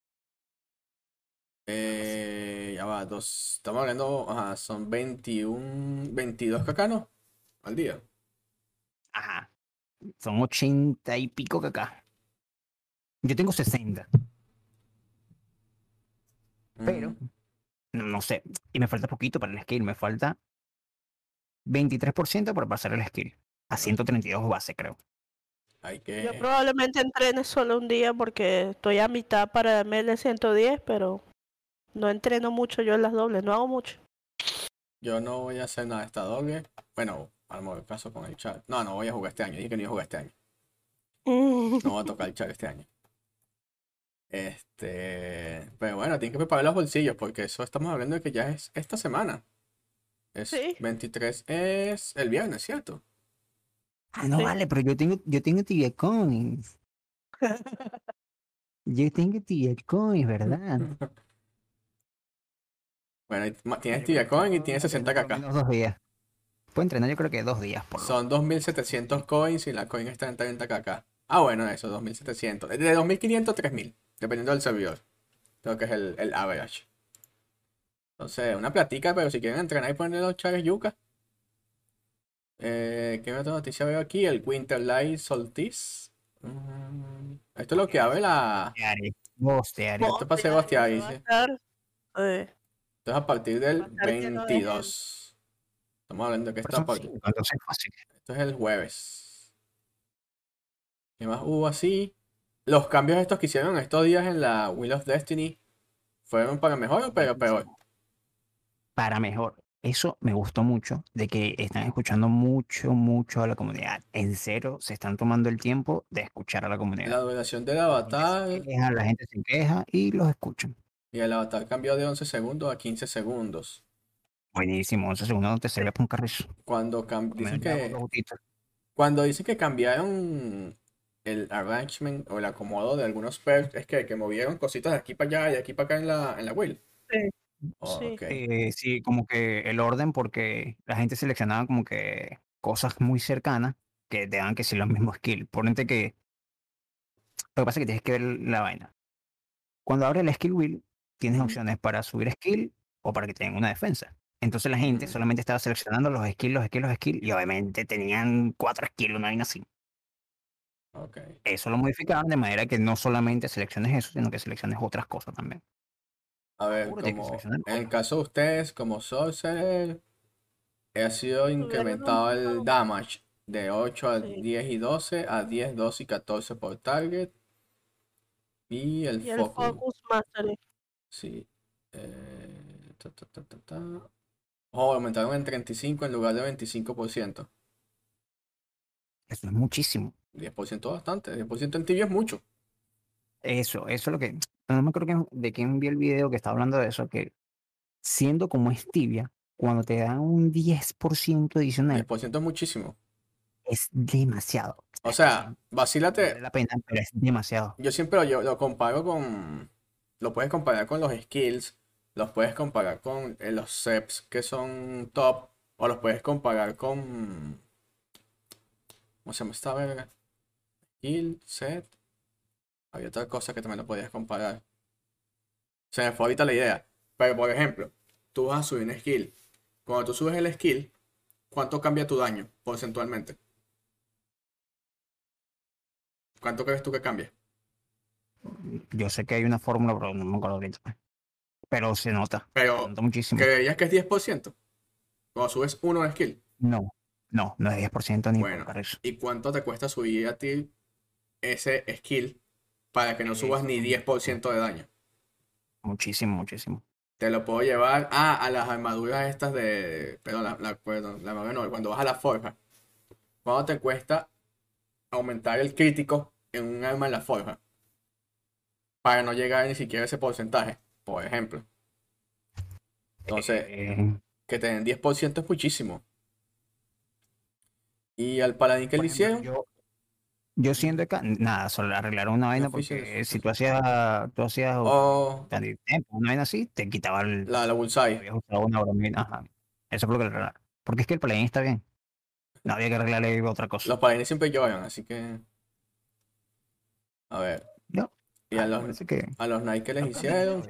Speaker 2: eh, ya va, dos. Estamos hablando, ajá, son 21, 22 cacanos al día.
Speaker 3: Ajá. Son 80 y pico kk. Yo tengo 60, pero
Speaker 2: Mm,
Speaker 3: no, no sé. Y me falta poquito para el skill. Me falta 23% para pasar el skill. A 132 base, creo.
Speaker 2: hay que.
Speaker 1: Yo probablemente entrene solo un día porque estoy a mitad para ML 110, pero no entreno mucho yo en las dobles, no hago mucho.
Speaker 2: Yo no voy a hacer nada de esta doble. Bueno, al modo caso con el chat. No, no voy a jugar este año. Dije que no iba a jugar este año. *laughs* No voy a tocar el chat este año. Este. Pero bueno, tienen que preparar los bolsillos porque eso estamos hablando de que ya es esta semana. Es
Speaker 1: Sí.
Speaker 2: 23 es el viernes, ¿cierto?
Speaker 3: Ah, no
Speaker 1: Sí.
Speaker 3: vale, pero yo tengo, yo tengo tibia coins. *laughs* Yo tengo tibia coins, ¿verdad? *laughs*
Speaker 2: Bueno, tienes Tibia Coin y tienes 60
Speaker 3: Por lo
Speaker 2: kk.
Speaker 3: dos días. Puedo entrenar yo creo que dos días por
Speaker 2: Son 2700 coins y la coin está en 30 kk. Ah, bueno, eso, 2700. De 2500 a 3000, dependiendo del servidor. Creo que es el, el average. Entonces, una platica, pero si quieren entrenar y poner los chaves yuca. Eh, ¿qué otra noticia veo aquí? El Winter Light Solstice. Mm, esto es lo que abre la.
Speaker 3: Bostearé.
Speaker 2: Esto es para hacer
Speaker 1: a
Speaker 2: dice.
Speaker 1: eh,
Speaker 2: Esto es a partir del
Speaker 1: Va a estar lleno de
Speaker 2: 22. Estamos hablando de que está
Speaker 3: entonces fácil.
Speaker 2: Esto es el jueves. ¿Qué más hubo así? Los cambios estos que hicieron estos días en la Wheel of Destiny fueron para mejor o para peor.
Speaker 3: Para mejor. Eso me gustó mucho, de que están escuchando mucho, mucho a la comunidad. En cero, se están tomando el tiempo de escuchar a la
Speaker 2: La
Speaker 3: comunidad.
Speaker 2: duración del
Speaker 3: La gente
Speaker 2: avatar
Speaker 3: se queja, la gente se queja y los escuchan.
Speaker 2: Y el avatar cambió de 11 segundos a 15 segundos.
Speaker 3: Buenísimo, 11 segundos no te sirve para un carrizo.
Speaker 2: Cuando cam- dicen que cuando dicen que cambiaron el arrangement o el acomodo de algunos perks, es que, que movieron cositas de aquí para allá y de aquí para acá en la, en la wheel.
Speaker 1: Sí.
Speaker 2: Oh,
Speaker 1: Sí.
Speaker 3: Eh, sí, como que el orden, porque la gente seleccionaba como que cosas muy cercanas que te dan que si los mismos skills. Ponente que. Lo que pasa es que tienes que ver la vaina. Cuando abres el skill wheel, tienes opciones para subir skill o para que tengan una defensa. Entonces la gente
Speaker 2: Mm.
Speaker 3: solamente estaba seleccionando los skills, los skills, los skills, y obviamente tenían cuatro skills, una vaina así. Eso lo modificaban de manera que no solamente selecciones eso, sino que selecciones otras cosas también.
Speaker 2: A ver, como en el caso de ustedes, como Sorcerer, ha sido incrementado el damage de 8 a
Speaker 1: Sí.
Speaker 2: 10 y 12 a 10, 12 y 14 por target. Y el
Speaker 1: y el
Speaker 2: focus.
Speaker 1: Focus Mastery.
Speaker 2: Sí. Eh, ta, ta, ta, ta, ta. Oh, aumentaron en 35 en lugar de 25%.
Speaker 3: Eso es muchísimo.
Speaker 2: 10% bastante. 10% en tibia es mucho.
Speaker 3: Eso, eso es lo que. No me acuerdo de quién vi el video que estaba hablando de eso, que siendo como es tibia, cuando te dan un 10% adicional,
Speaker 2: 10% es muchísimo.
Speaker 3: es demasiado.
Speaker 2: O sea, vacílate.
Speaker 3: vale la pena, pero es demasiado.
Speaker 2: Yo siempre lo, lo comparo con. Lo puedes comparar con los skills. Los puedes comparar con eh, los seps que son top. O los puedes comparar con. ¿Cómo se llama esta verga? Skill, set. Había otra cosa que también lo podías comparar. Se me fue ahorita la idea. Pero por ejemplo, tú vas a subir un skill. Cuando tú subes el skill, ¿cuánto cambia tu daño porcentualmente? ¿Cuánto crees tú que cambia?
Speaker 3: Yo sé que hay una fórmula, pero no me acuerdo ahorita. Pero se nota, se
Speaker 2: Pero
Speaker 3: nota muchísimo.
Speaker 2: ¿Creerías que es 10%? Cuando subes uno de skill.
Speaker 3: No, no, no es 10% ni
Speaker 2: Bueno.
Speaker 3: por carrizo.
Speaker 2: ¿Y cuánto te cuesta subir a ti ese skill para que no subas ni 10% de daño?
Speaker 3: Muchísimo, muchísimo.
Speaker 2: Te lo puedo llevar a, a las armaduras estas de. Perdón, la, la, perdón, la no, cuando vas a la forja. ¿Cuánto te cuesta aumentar el crítico en un arma en la forja? Para no llegar ni siquiera a ese porcentaje, por ejemplo. Entonces,
Speaker 3: Eh,
Speaker 2: que te den 10% es muchísimo. Y al paladín que le hicieron,
Speaker 3: yo, Yo siento acá, nada, solo arreglaron una vaina porque si tú hacías, tú hacías una vaina así, te quitaba el,
Speaker 2: la, la Bullseye.
Speaker 3: habías usado una bromina, ajá. Eso fue lo que le arreglaron. Porque es que el plugin está bien. No había que arreglarle otra cosa.
Speaker 2: Los paladines siempre lloran, así que. A ver.
Speaker 3: No.
Speaker 2: Y a
Speaker 3: Ah,
Speaker 2: los,
Speaker 3: que
Speaker 2: a los Nike les hicieron.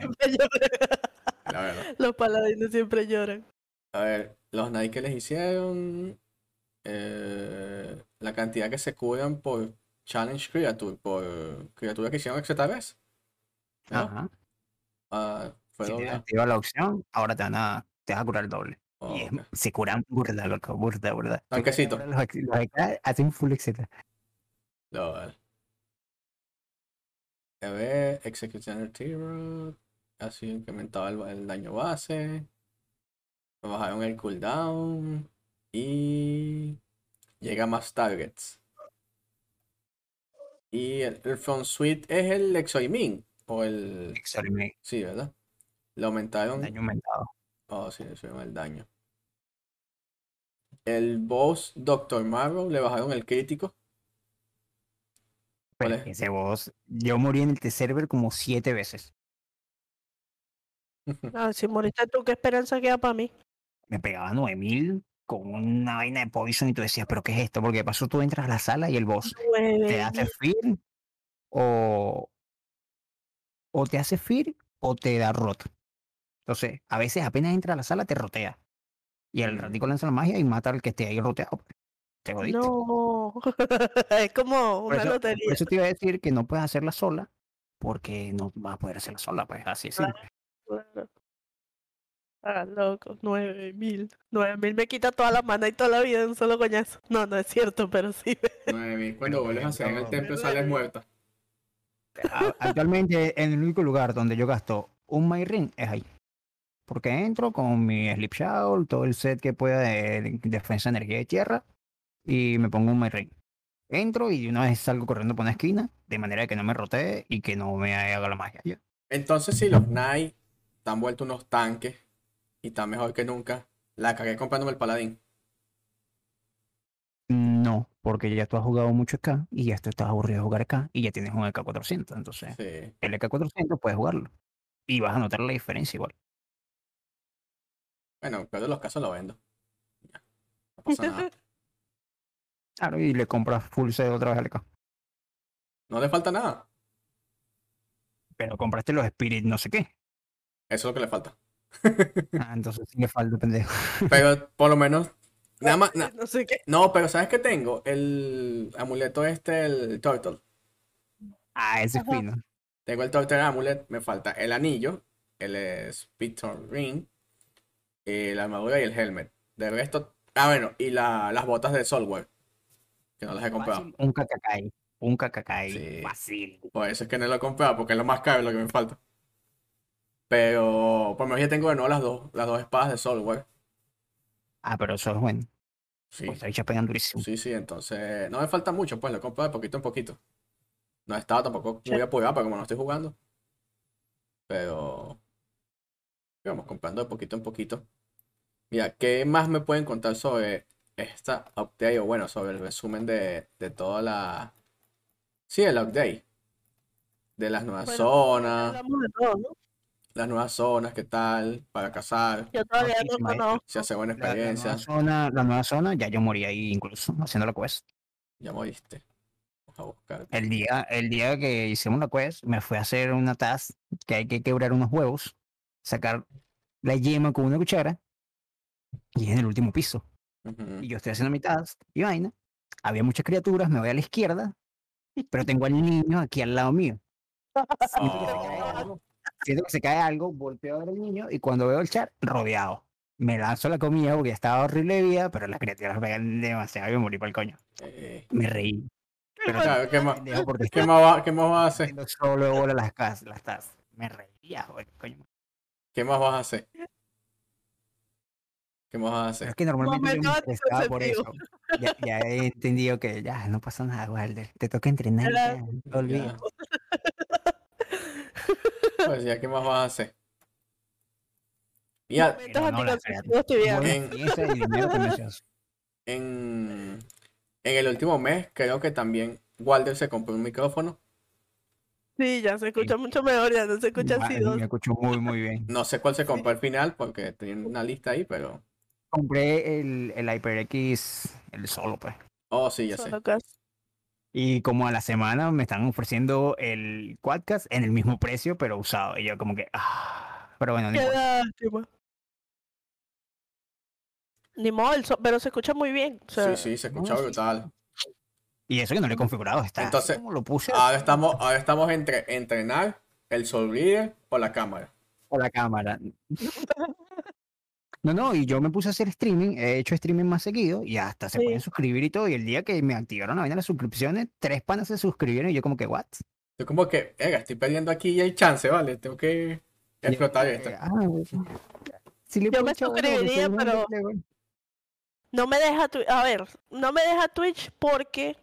Speaker 2: La verdad.
Speaker 1: Los paladines siempre lloran.
Speaker 2: A ver, los Nike que les hicieron. eh, la cantidad que se curan por Challenge Creature, por criatura que hicieron extra vez. ¿no?
Speaker 3: ajá.
Speaker 2: Ah, fue
Speaker 3: Si te
Speaker 2: doble.
Speaker 3: activa la opción, ahora te van a, te vas a curar el doble.
Speaker 2: Oh,
Speaker 3: Y es-
Speaker 2: ok.
Speaker 3: se curan burda, loco, burda, burda.
Speaker 2: Tanquecito.
Speaker 3: Los, los hacen full etc.
Speaker 2: Lol. A ver, Executioner T-Rod. Así incrementaba el, el daño base. Me bajaron el cooldown. Y llega más targets. Y el, el front suite es el Exoimin. O el.
Speaker 3: Exorime,
Speaker 2: Sí, ¿verdad? Le aumentaron.
Speaker 3: daño aumentado.
Speaker 2: Oh, sí, le subieron el daño. El boss Doctor Marrow le bajaron el crítico. ¿Cuál
Speaker 3: Pero
Speaker 2: es?
Speaker 3: es que ese boss, yo morí en el T-Server como siete veces. *laughs*
Speaker 1: Ah, si moriste tú, ¿qué esperanza queda para mí?
Speaker 3: Me pegaba 9000 con una vaina de poison y tú decías, ¿pero qué es esto? Porque de paso tú entras a la sala y el boss te hace fear o, o te hace fear o te da rot. Entonces, a veces apenas entra a la sala te rotea. Y el ratico lanza la magia y mata al que esté ahí roteado. Te jodiste.
Speaker 1: No. *laughs* es como
Speaker 3: por,
Speaker 1: una
Speaker 3: eso,
Speaker 1: lotería.
Speaker 3: por eso te iba a decir que no puedes hacerla sola porque no vas a poder hacerla sola, pues así es.
Speaker 1: Claro. Claro. Ah, loco, nueve mil. Nueve mil me quita toda la mana y toda la vida en un solo coñazo. No, no es cierto, pero sí.
Speaker 2: 9000. Cuando vuelves a hacer en el templo sales muerta.
Speaker 3: Actualmente, en el único lugar donde yo gasto un My Ring es ahí. Porque entro con mi Sleep Shawl, todo el set que pueda de defensa de energía de tierra, y me pongo un My Ring. Entro y de una vez salgo corriendo por una esquina, de manera que no me rotee y que no me haga la magia. Ya.
Speaker 2: Entonces, si los Knights están vueltos unos tanques y están mejor que nunca, la cagué comprándome el paladín.
Speaker 3: No, porque ya tú has jugado mucho acá y ya tú estás aburrido de jugar acá y ya tienes un EK400. Entonces,
Speaker 2: Sí.
Speaker 3: el EK400 puedes jugarlo. Y vas a notar la diferencia igual.
Speaker 2: Bueno, en peor de los casos lo vendo. Ya, No pasa nada. *laughs*
Speaker 3: Claro, y le compras full set otra vez al EK.
Speaker 2: No le falta nada.
Speaker 3: Pero compraste los Spirit no sé qué.
Speaker 2: Eso es lo que le falta. *laughs*
Speaker 3: Ah, entonces sí le falta, pendejo. *laughs*
Speaker 2: Pero por lo menos. Nada más. na- *laughs*
Speaker 1: No sé qué.
Speaker 2: no, pero ¿sabes qué tengo? El amuleto este, el Turtle.
Speaker 3: Ah, ese es fino.
Speaker 2: Tengo el Turtle Amulet. Me falta el anillo, el Spectre Ring, eh, la armadura y el helmet. De resto. Ah, bueno, y la- las botas de Soulware. Que no las he comprado.
Speaker 3: Un cacacay. Un cacacay.
Speaker 2: Sí.
Speaker 3: Fácil.
Speaker 2: Por eso es que no lo he comprado, porque es lo más caro lo que me falta. Pero por lo menos ya tengo de nuevo las dos, las dos espadas de Soulware.
Speaker 3: Ah, pero eso es bueno.
Speaker 2: Sí,
Speaker 3: Pues ya pegan durísimo.
Speaker 2: sí, sí, entonces no me falta mucho, pues lo he comprado de poquito en poquito. No he estado tampoco muy apurado, pero como no estoy jugando. Pero vamos comprando de poquito en poquito. Mira, ¿qué más me pueden contar sobre esta update? O bueno, sobre el resumen de, de toda la. Sí, el update. De las nuevas
Speaker 1: Bueno,
Speaker 2: zonas.
Speaker 1: Hablamos de todo, ¿no?
Speaker 2: las nuevas zonas, qué tal, para cazar,
Speaker 1: Yo todavía no conozco.
Speaker 2: si hace buena
Speaker 3: La, la
Speaker 2: experiencia.
Speaker 3: nueva zona, la nueva zona, ya yo morí ahí incluso haciendo la quest.
Speaker 2: Ya moriste. Vamos a buscar.
Speaker 3: El día, el día que hicimos la quest, me fui a hacer una task que hay que quebrar unos huevos, sacar la yema con una cuchara, y es en el último piso.
Speaker 2: Ujú.
Speaker 3: Y yo estoy haciendo mi task y vaina. Había muchas criaturas, me voy a la izquierda, pero tengo al niño aquí al lado mío. Siento que se cae
Speaker 2: Oh. *laughs*
Speaker 3: algo, siento que se cae algo, volteo a ver al niño y cuando veo el chat, rodeado. Me lanzo la comida porque estaba horrible de vida, pero las criaturas pegan demasiado y me morí por el coño.
Speaker 2: Eh,
Speaker 3: Me reí. Pero
Speaker 2: claro, ¿qué más, *laughs* qué más va- qué más vas a hacer?
Speaker 3: solo bola las las tazas. Me reía, joder, coño.
Speaker 2: ¿Qué más vas a hacer? ¿Qué más vas a
Speaker 3: Pero
Speaker 2: hacer?
Speaker 3: es que normalmente me por eso. Ya, ya he entendido que ya no pasa nada, Walder. Te toca entrenar, ya, no olvides.
Speaker 2: Ya. *laughs* Pues ya, ¿qué más vas a hacer?
Speaker 3: No. Buena
Speaker 2: En- el último mes creo que también Walter se compró un micrófono.
Speaker 1: Sí, ya se escucha mucho mejor, ya no se escucha así.
Speaker 3: Me escucho muy, muy bien.
Speaker 2: No sé cuál se compró al final porque tenía una lista ahí, pero.
Speaker 3: Compré el, el HyperX, el solo, pues.
Speaker 2: Oh, sí, ya sé.
Speaker 1: Solo casi.
Speaker 3: Y como a la semana me están ofreciendo el Quadcast en el mismo precio, pero usado. Y yo como que, ah, pero bueno, no
Speaker 1: Qué lástima. Ni modo, so- pero se escucha muy bien. o sea,
Speaker 2: Sí, sí, se escucha
Speaker 3: sí,
Speaker 2: brutal.
Speaker 3: Y eso que no lo he configurado, está
Speaker 2: Entonces,
Speaker 3: como lo puse
Speaker 2: Ahora estamos, ahora estamos entre entrenar el Soul Reader o la cámara.
Speaker 3: por la cámara. *laughs* No, no, y yo me puse a hacer streaming, he hecho streaming más seguido y hasta se
Speaker 1: Sí.
Speaker 3: pueden suscribir y todo. Y el día que me activaron la vaina de las suscripciones, tres panas se suscribieron y yo como que, ¿what?
Speaker 2: Yo como que, "Ega, estoy perdiendo aquí el chance, ¿vale? Tengo que explotar
Speaker 3: Eh,
Speaker 2: esto.
Speaker 3: ah,
Speaker 1: Yo me suscribiría, pero-. No me deja Twitch. A ver, no me deja Twitch porque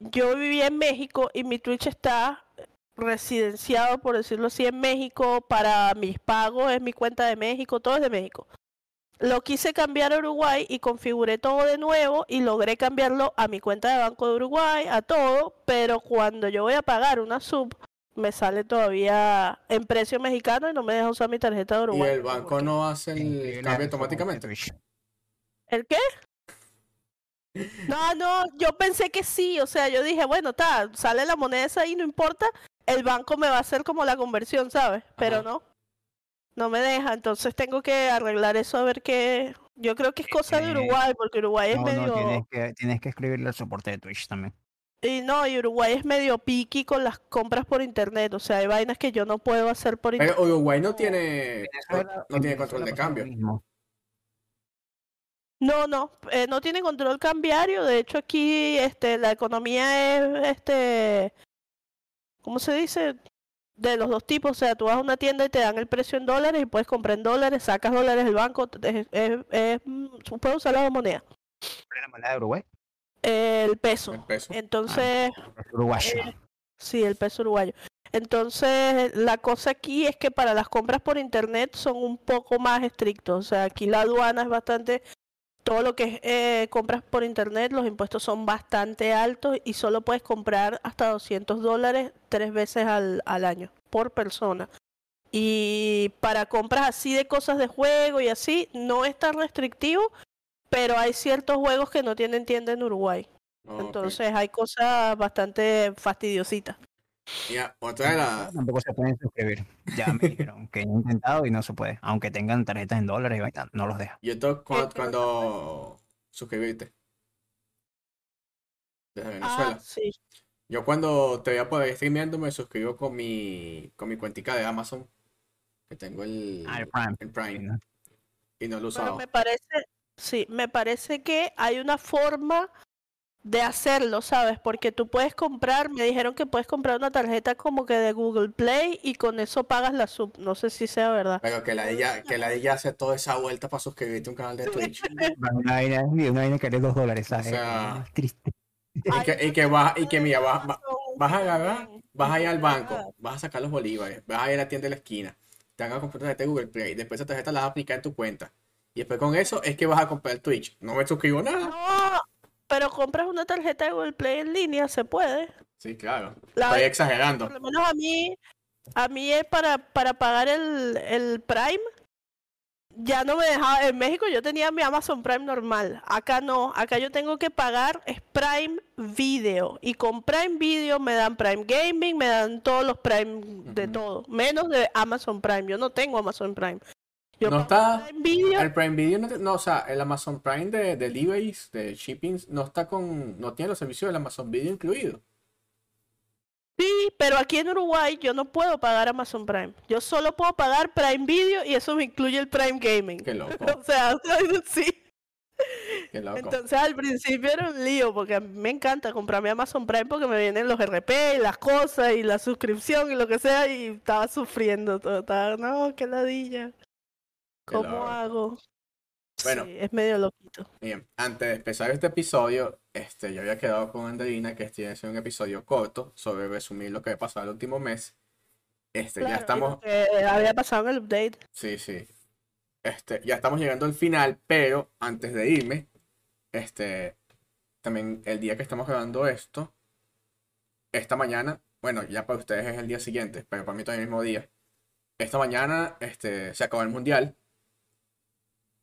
Speaker 1: yo vivía en México y mi Twitch está residenciado, por decirlo así, en México para mis pagos, es mi cuenta de México, todo es de México. Lo quise cambiar a Uruguay y configuré todo de nuevo y logré cambiarlo a mi cuenta de Banco de Uruguay, a todo, pero cuando yo voy a pagar una sub, me sale todavía en precio mexicano y no me deja usar mi tarjeta de
Speaker 2: Y
Speaker 1: Uruguay.
Speaker 2: el banco no hace el cambio automáticamente.
Speaker 1: ¿El qué? *laughs* No, no, yo pensé que sí, o sea, yo dije, bueno, está, sale la moneda esa ahí, no importa, el banco me va a hacer como la conversión, ¿sabes? Pero
Speaker 2: Ajá.
Speaker 1: no, no me deja, entonces tengo que arreglar eso a ver qué, yo creo que es cosa de
Speaker 3: Eh,
Speaker 1: Uruguay, porque Uruguay es medio,
Speaker 3: no, tienes que, tienes que escribirle el soporte de Twitch también.
Speaker 1: y no, y Uruguay es medio picky con las compras por internet, o sea, hay vainas que yo no puedo hacer por internet.
Speaker 2: Pero Uruguay no tiene, no,
Speaker 3: Venezuela-
Speaker 2: no
Speaker 3: en
Speaker 2: tiene control de cambio.
Speaker 3: mismo.
Speaker 1: No, no, eh, no tiene control cambiario. De hecho, aquí este, la economía es, este, ¿cómo se dice? De los dos tipos. O sea, tú vas a una tienda y te dan el precio en dólares y puedes comprar en dólares, sacas dólares del banco, es, es- es- mm, puedes usar.
Speaker 3: ¿Cuál es la moneda de Uruguay?
Speaker 1: El peso.
Speaker 2: El peso.
Speaker 1: Entonces,
Speaker 3: Es Uruguayo.
Speaker 1: Eh, Sí, el peso uruguayo. Entonces, la cosa aquí es que para las compras por internet son un poco más estrictos. O sea, aquí la aduana es bastante, todo lo que es eh, compras por internet, los impuestos son bastante altos y solo puedes comprar hasta 200 dólares tres veces al, al año por persona. Y para compras así de cosas de juego y así, no es tan restrictivo, pero hay ciertos juegos que no tienen tienda en Uruguay. Entonces hay cosas bastante fastidiositas.
Speaker 2: Ya, otra las.
Speaker 3: Tampoco se pueden suscribir. Ya me dijeron que he intentado y no se puede. Aunque tengan tarjetas en dólares y vaina, no los deja.
Speaker 2: ¿Y esto cuando,
Speaker 1: Este,
Speaker 2: cuando suscribirte? Desde Venezuela.
Speaker 1: Ah, sí.
Speaker 2: Yo cuando te voy a poder streameando me suscribo con mi, con mi cuentica de Amazon. Que tengo el,
Speaker 3: Ah, el Prime.
Speaker 2: el Prime.
Speaker 3: ¿no?
Speaker 2: Y no lo he
Speaker 1: Pero
Speaker 2: usado.
Speaker 1: me parece, sí, me parece que hay una forma de hacerlo, ¿sabes? Porque tú puedes comprar, me dijeron que puedes comprar una tarjeta como que de Google Play y con eso pagas la sub. No sé si sea verdad.
Speaker 2: Pero que la de ella, que la de ella hace toda esa vuelta para suscribirte a un canal de Twitch. *laughs*
Speaker 3: Una vaina, una vaina que vale dos dólares, ¿sabes?
Speaker 2: sea,
Speaker 3: Es triste.
Speaker 2: Y que, y que vas, y que mira, vas, vas, vas a agarrar, vas a ir al banco, vas a sacar los bolívares, vas a ir a la tienda de la esquina, te van a comprar tarjeta de Google Play, después esa tarjeta la vas a aplicar en tu cuenta. Y después con eso es que vas a comprar Twitch. No me suscribo nada.
Speaker 1: No, pero compras una tarjeta de Google Play en línea, se puede.
Speaker 2: Sí, claro.
Speaker 1: La
Speaker 2: Estoy exagerando.
Speaker 1: Por lo menos a mí, a mí es para, para pagar el, el Prime. Ya no me dejaba, en México yo tenía mi Amazon Prime normal, acá no, acá yo tengo que pagar es Prime Video y con Prime Video me dan Prime Gaming, me dan todos los Prime de todo, menos de Amazon Prime, yo no tengo Amazon Prime. Yo
Speaker 2: No está-
Speaker 1: Prime Video,
Speaker 2: El Prime Video no, o sea, el Amazon Prime de deliveries, de shippings, no está con, no tiene los servicios del Amazon Video incluido.
Speaker 1: sí, pero aquí en Uruguay yo no puedo pagar Amazon Prime, yo solo puedo pagar Prime Video y eso me incluye el Prime Gaming.
Speaker 2: Qué loco, *laughs*
Speaker 1: O sea, *laughs* sí.
Speaker 2: qué loco.
Speaker 1: Entonces al principio era un lío porque a mí me encanta comprarme Amazon Prime porque me vienen los RP y las cosas y la suscripción y lo que sea y estaba sufriendo todo. Estaba, no, qué ladilla. ¿Cómo hago?
Speaker 2: Bueno.
Speaker 1: Sí, es medio loquito.
Speaker 2: Bien, antes de empezar este episodio, este, yo había quedado con Andrina que este iba a ser un episodio corto sobre resumir lo que ha pasado el último mes. Este, ya
Speaker 1: Claro, y lo
Speaker 2: estamos,
Speaker 1: que había pasado en el update.
Speaker 2: sí, sí. Este, ya estamos llegando al final, pero antes de irme, este, también el día que estamos grabando esto, esta mañana, bueno, ya para ustedes es el día siguiente, pero para mí todavía el mismo día. Esta mañana este, se acabó el mundial.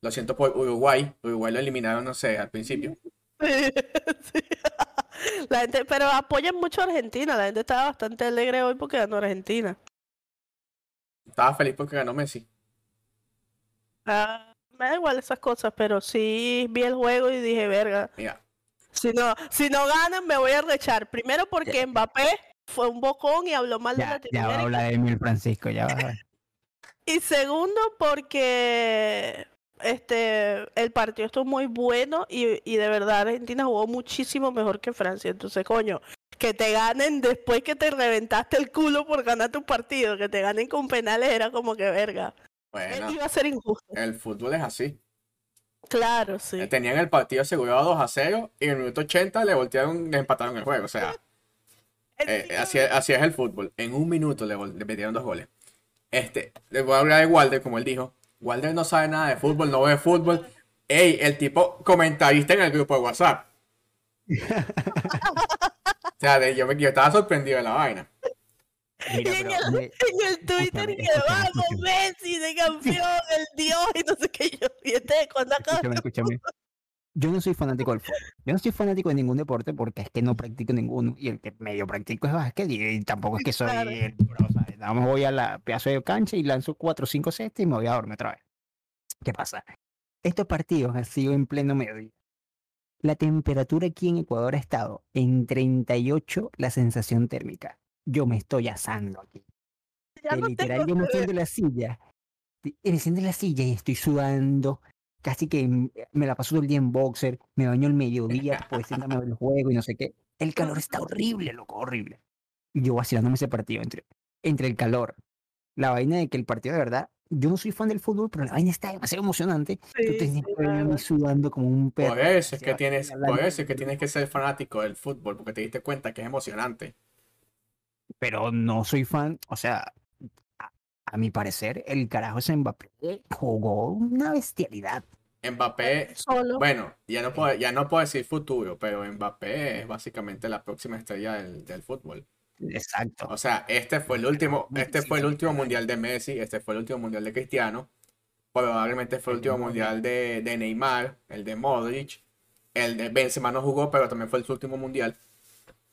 Speaker 2: Lo siento por Uruguay. Uruguay lo eliminaron, no sé, al principio. *laughs*
Speaker 1: Sí. *laughs* La gente, pero apoyan mucho a Argentina. La gente estaba bastante alegre hoy porque ganó Argentina.
Speaker 2: Estaba feliz porque ganó Messi.
Speaker 1: Ah, me da igual esas cosas, pero sí vi el juego y dije, verga,
Speaker 2: Mira,
Speaker 1: si no, si no ganan me voy a rechar. Primero porque Mbappé fue un bocón y habló mal de
Speaker 3: Ya, ya va a
Speaker 1: Latinoamérica.
Speaker 3: hablar de Emil Francisco, ya va a *laughs* ver.
Speaker 1: Y segundo porque este el partido estuvo muy bueno y, y de verdad Argentina jugó muchísimo mejor que Francia. Entonces, coño, que te ganen después que te reventaste el culo por ganar tu partido, que te ganen con penales era como que verga.
Speaker 2: bueno,
Speaker 1: Iba a ser injusto.
Speaker 2: el fútbol es así.
Speaker 1: Claro, sí.
Speaker 2: Tenían el partido asegurado 2 a 0 y en el minuto 80 le voltearon, le empataron el juego. O sea, *laughs* eh, así, es- así es el fútbol. En un minuto le metieron dos goles. Este, le voy a hablar de Walder, como él dijo. Walder no sabe nada de fútbol, no ve fútbol. Ey, el tipo comentarista en el grupo de WhatsApp. o sea, de- yo, me, yo estaba sorprendido de la vaina.
Speaker 3: Mira,
Speaker 1: Y en
Speaker 3: pero,
Speaker 1: el-
Speaker 3: me-
Speaker 1: en el Twitter
Speaker 3: Escúchame,
Speaker 1: que vamos. Messi de campeón, el Dios y no sé qué yo. Y este cuando
Speaker 3: escúchame, escúchame. Yo no soy fanático del fútbol. Yo no soy fanático de ningún deporte porque es que no practico ninguno. Y el que medio practico es básquet y, tampoco es que soy
Speaker 1: Claro.
Speaker 3: el pro, ¿sabes? Nada más voy a la pedazo de cancha y lanzo cuatro o cinco cestas y me voy a dormir otra vez. ¿Qué pasa? Estos partidos han sido en pleno mediodía. La temperatura aquí en Ecuador ha estado en 38 la sensación térmica. Yo me estoy asando aquí.
Speaker 1: Ya no
Speaker 3: literal yo me siento en la silla. Me siento en la silla y estoy sudando. Casi que m- me la paso todo el día en boxer. Me baño el mediodía, pues a ver el juego y no sé qué. El calor está horrible, loco, horrible. Y yo vacilándome ese partido entre, entre el calor, la vaina de que el partido de verdad. Yo no soy fan del fútbol, pero la vaina está demasiado emocionante. Tú te
Speaker 1: sí, verdad.
Speaker 3: sudando como un perro.
Speaker 2: Por eso es que tienes, por eso es que tienes que ser fanático del fútbol, porque te diste cuenta que es emocionante.
Speaker 3: Pero no soy fan, o sea, a, mi parecer, el carajo ese Mbappé jugó una bestialidad.
Speaker 2: Mbappé,
Speaker 1: Solo.
Speaker 2: bueno, ya no puedo, ya no puedo decir futuro, pero Mbappé es básicamente la próxima estrella del, del fútbol.
Speaker 3: Exacto.
Speaker 2: O sea, este fue el último, este fue el último mundial de Messi, este fue el último mundial de Cristiano, probablemente fue el último mundial de, de Neymar, el de Modric, el de Benzema no jugó, pero también fue su último mundial.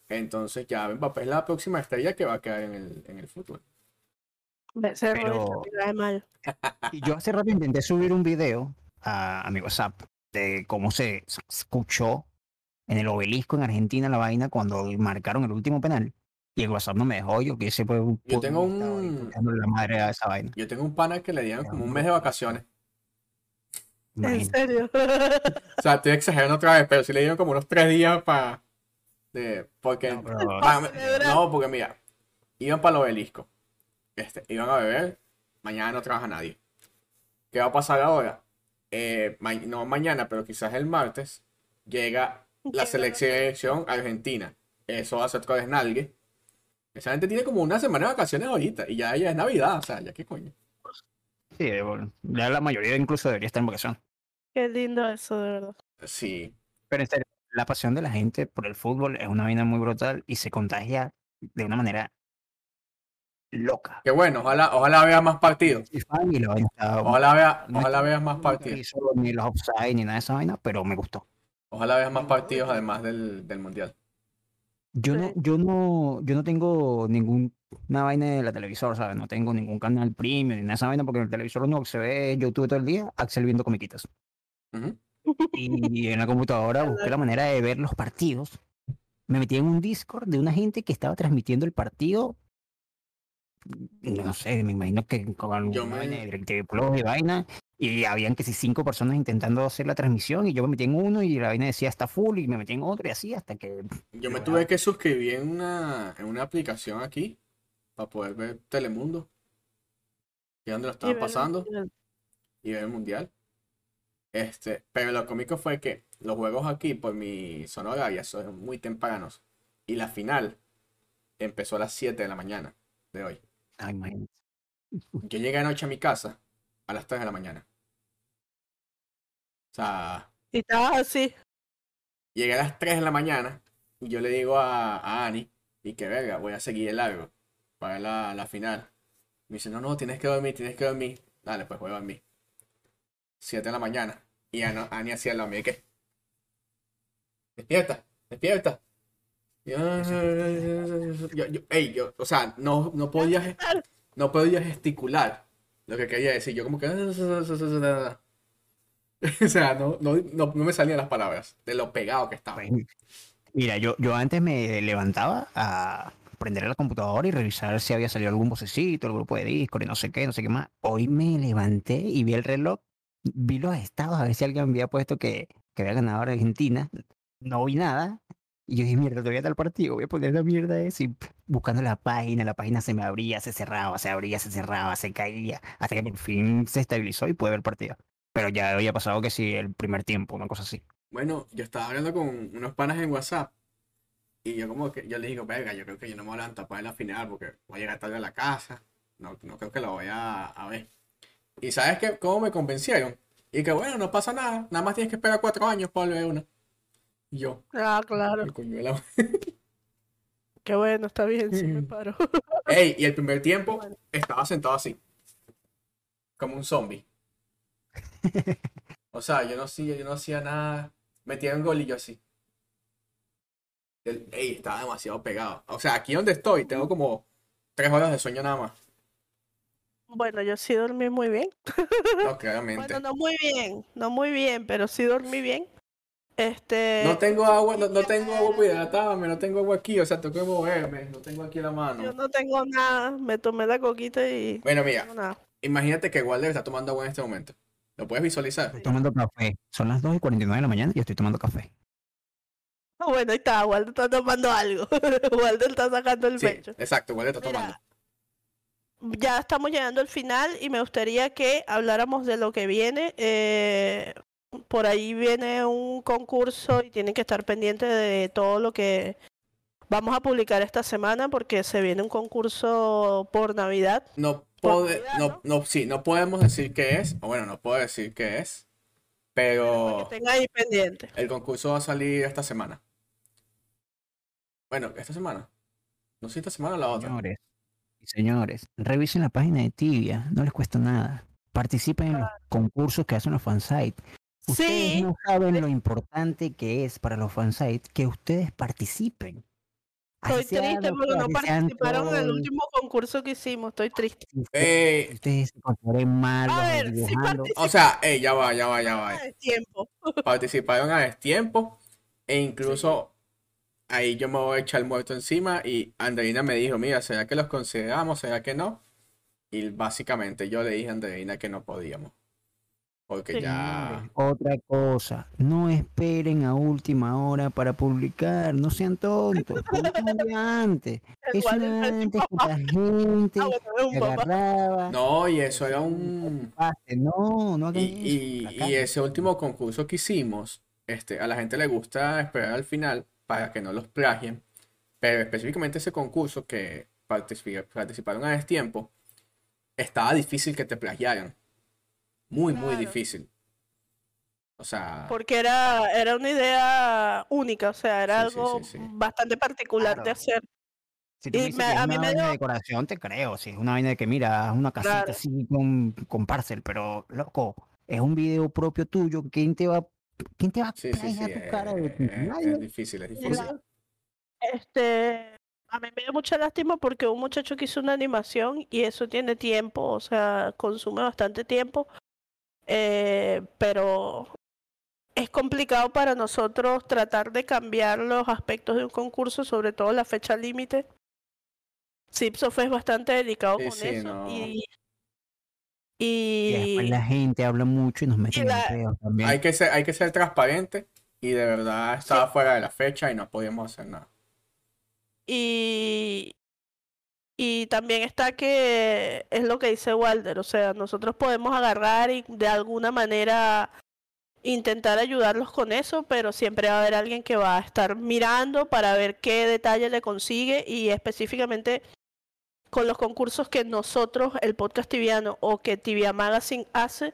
Speaker 2: Entonces ya Mbappé es la próxima estrella que va a quedar en el, en el fútbol.
Speaker 1: Ese
Speaker 3: Pero-
Speaker 1: mal.
Speaker 3: Y yo hace rato intenté subir un video a, a mi WhatsApp de cómo se se escuchó en el obelisco en Argentina la vaina cuando marcaron el último penal. Y el WhatsApp no me dejó, yo que se puede.
Speaker 2: Yo tengo un-
Speaker 3: la madre a esa vaina.
Speaker 2: Yo tengo un pana que le dieron como un mes de vacaciones.
Speaker 1: En serio. *laughs*
Speaker 2: O sea, estoy exagerando otra vez, pero sí le dieron como unos tres días para... De, porque...
Speaker 3: No, pero-
Speaker 1: celebrar.
Speaker 2: no, porque mira, iban para el obelisco. Este, iban a beber, mañana no trabaja nadie. ¿Qué va a pasar ahora? Eh, ma- no mañana, pero quizás el martes, llega *laughs* la selección argentina. Eso va a ser otro desnalgue. Esa gente tiene como una semana de vacaciones ahorita y ya, ya es Navidad, o sea, ya qué coño.
Speaker 3: Sí, bueno, ya la mayoría incluso debería estar en vacación.
Speaker 1: Qué lindo eso, de verdad.
Speaker 2: Sí,
Speaker 3: Pero en serio, la pasión de la gente por el fútbol es una vaina muy brutal y se contagia de una manera loca.
Speaker 2: qué bueno, ojalá, ojalá veas más partidos.
Speaker 3: La vaina
Speaker 2: Ojalá, vea,
Speaker 3: no
Speaker 2: ojalá veas más partidos.
Speaker 3: Ni los offside ni nada de esa vaina, pero me gustó.
Speaker 2: Ojalá veas más partidos además del, del mundial.
Speaker 3: Yo no, yo no, yo no tengo ninguna vaina de la televisor, ¿sabes? No tengo ningún canal premium ni nada de esa vaina porque en el televisor no se ve YouTube todo el día, Axel viendo comiquitas. Y en la computadora *laughs* busqué la manera de ver los partidos. Me metí en un Discord de una gente que estaba transmitiendo el partido. No sé, me imagino que con alguna
Speaker 2: Yo me-
Speaker 3: vaina de Plus y vaina. Y habían que si cinco personas intentando hacer la transmisión y yo me metí en uno y la vaina decía está full y me metí en otro y así hasta que
Speaker 2: Yo me tuve que suscribir en una, en una aplicación aquí para poder ver Telemundo. Y donde lo estaban pasando
Speaker 1: y ver-
Speaker 2: y ver el mundial. Este, pero lo cómico fue que los juegos aquí, por mi zona horaria, son muy tempranos. Y la final empezó a las 7 de la mañana de hoy.
Speaker 3: Ay, imagínate. *laughs*
Speaker 2: Yo llegué anoche a mi casa a las 3 de la mañana. O sea,
Speaker 1: Y estabas así.
Speaker 2: llegué a las 3 de la mañana y yo le digo a, a Ani, Y que verga, voy a seguir el largo para la, la final. Me dice, no, no, tienes que dormir, tienes que dormir. Dale, pues voy a dormir. 7 de la mañana. Y Ani hacía lo mío, ¿qué? Despierta, despierta. Yo, yo, ey, yo, o sea, no, no podía, no podía gesticular lo que quería decir. Yo como que... *laughs* O sea, no, no, no, no me salían las palabras de lo pegado que estaba.
Speaker 3: Mira, yo, yo antes me levantaba a prender la computadora y revisar si había salido algún vocecito, el grupo de Discord y no sé qué, no sé qué más. Hoy me levanté y vi el reloj, vi los estados, a ver si alguien había puesto que, que había ganado Argentina. No vi nada. Y yo dije, mierda, todavía está el partido, voy a poner la mierda esa y buscando la página, la página se me abría, se cerraba, se abría, se cerraba, se caía, hasta que por fin se estabilizó y pude ver el partido. Pero ya había pasado que sí, el primer tiempo, una cosa así.
Speaker 2: Bueno, yo estaba hablando con unos panas en WhatsApp y yo como que yo les digo, venga, yo creo que yo no me voy a para ver la final porque voy a llegar tarde a la casa. No, no creo que lo voy a, a ver. Y ¿sabes qué? ¿Cómo me convencieron? Y que bueno, no pasa nada, nada más tienes que esperar cuatro años para ver una. Y yo,
Speaker 1: Ah, claro.
Speaker 2: el coño de la-
Speaker 1: Qué bueno, está bien, sí me paro.
Speaker 2: Ey, y el primer tiempo
Speaker 1: Bueno.
Speaker 2: estaba sentado así, como un zombie. *laughs* O sea, yo no hacía, yo no hacía nada. Metía un gol y yo así. El- Ey, estaba demasiado pegado. O sea, aquí donde estoy, tengo como tres horas de sueño nada más.
Speaker 1: Bueno, yo sí dormí muy bien.
Speaker 2: No, *laughs* claramente.
Speaker 1: Bueno, no muy bien, no muy bien, pero sí dormí bien. Este,
Speaker 2: No tengo agua, no, no tengo agua para hidratarme, no tengo agua aquí, o sea, tengo que moverme, no tengo aquí la
Speaker 1: yo
Speaker 2: mano.
Speaker 1: no tengo nada, me tomé la coquita y
Speaker 2: Bueno,
Speaker 1: no
Speaker 2: mira, imagínate que Walder está tomando agua en este momento. ¿Lo puedes visualizar?
Speaker 3: Estoy tomando café. Son las 2 y 49 de la mañana y estoy tomando café.
Speaker 1: Ah, Bueno, ahí está, Waldo está tomando algo. *laughs* Waldo está sacando el
Speaker 2: Sí,
Speaker 1: pecho.
Speaker 2: exacto, Walder está tomando.
Speaker 1: Ya estamos llegando al final y me gustaría que habláramos de lo que viene. Eh, por ahí viene un concurso y tienen que estar pendientes de todo lo que vamos a publicar esta semana porque se viene un concurso por Navidad.
Speaker 2: No
Speaker 1: Por
Speaker 2: pode-
Speaker 1: Navidad,
Speaker 2: no, no, sí, no podemos decir qué es, o bueno, no puedo decir qué es, pero
Speaker 1: Que tengan ahí pendiente.
Speaker 2: el concurso va a salir esta semana. Bueno, esta semana. No sé si esta semana o la otra.
Speaker 3: Señores y señores, revisen la página de Tibia, no les cuesta nada. Participen en los concursos que hacen los fansites. Ustedes
Speaker 1: Sí,
Speaker 3: no saben lo importante que es para los fansites que ustedes participen.
Speaker 1: estoy triste porque
Speaker 3: que-
Speaker 1: no participaron en el último concurso que hicimos. Estoy triste.
Speaker 3: si ustedes, se consideren malos
Speaker 1: A ver, sí
Speaker 3: dibujando.
Speaker 2: o sea, ey, ya va, ya va, ya va.
Speaker 1: de tiempo. *laughs*
Speaker 2: Participaron a destiempo e incluso ahí yo me voy a echar el muerto encima y Andreina me dijo, mira, ¿será que los consideramos? ¿Será que no? Y básicamente yo le dije a Andreina que no podíamos. Porque
Speaker 1: Sí.
Speaker 2: ya...
Speaker 3: Otra cosa, no esperen a última hora para publicar, no sean tontos, *laughs* publiquen antes. Eso era antes que la gente
Speaker 1: Ah,
Speaker 3: se agarraba.
Speaker 2: No, y eso era un...
Speaker 3: No, no hagan
Speaker 2: Y, y- ese último concurso que hicimos, este, a la gente le gusta esperar al final para que no los plagien, pero específicamente ese concurso que participaron a destiempo, estaba difícil que te plagiaran. Muy, muy difícil. O sea,
Speaker 1: Porque era, era una idea única, o sea, era
Speaker 2: Sí,
Speaker 1: algo
Speaker 2: sí, sí.
Speaker 1: bastante particular de hacer.
Speaker 3: Si tú
Speaker 1: y
Speaker 3: me dices
Speaker 1: me-
Speaker 3: que es
Speaker 1: a
Speaker 3: una
Speaker 1: mí me
Speaker 3: vaina de
Speaker 1: dio-
Speaker 3: decoración, te creo. Si es una vaina de que, mira, haz una casita
Speaker 1: Claro.
Speaker 3: así con, con parcel, pero, loco, es un video propio tuyo. ¿Quién te va, quién te va a
Speaker 2: sí, sí, sí,
Speaker 3: plagiar tu cara? de-
Speaker 2: es difícil, es difícil.
Speaker 1: la- Este, a mí me dio mucha lástima porque un muchacho que hizo una animación y eso tiene tiempo, o sea, consume bastante tiempo, eh, pero es complicado para nosotros tratar de cambiar los aspectos de un concurso, sobre todo la fecha límite. Zipsoft es bastante delicado
Speaker 2: Sí,
Speaker 1: con
Speaker 2: sí,
Speaker 1: eso
Speaker 2: no.
Speaker 1: y,
Speaker 3: Y después la gente habla mucho y nos meten en
Speaker 1: la-
Speaker 3: pedos también.
Speaker 2: Hay que ser, hay que ser transparente y de verdad estaba fuera de la fecha y no podíamos hacer nada.
Speaker 1: Y, y también está que es lo que dice Walder, o sea, nosotros podemos agarrar y de alguna manera intentar ayudarlos con eso, pero siempre va a haber alguien que va a estar mirando para ver qué detalle le consigue y específicamente con los concursos que nosotros, el podcast tibiano o que Tibia Magazine hace,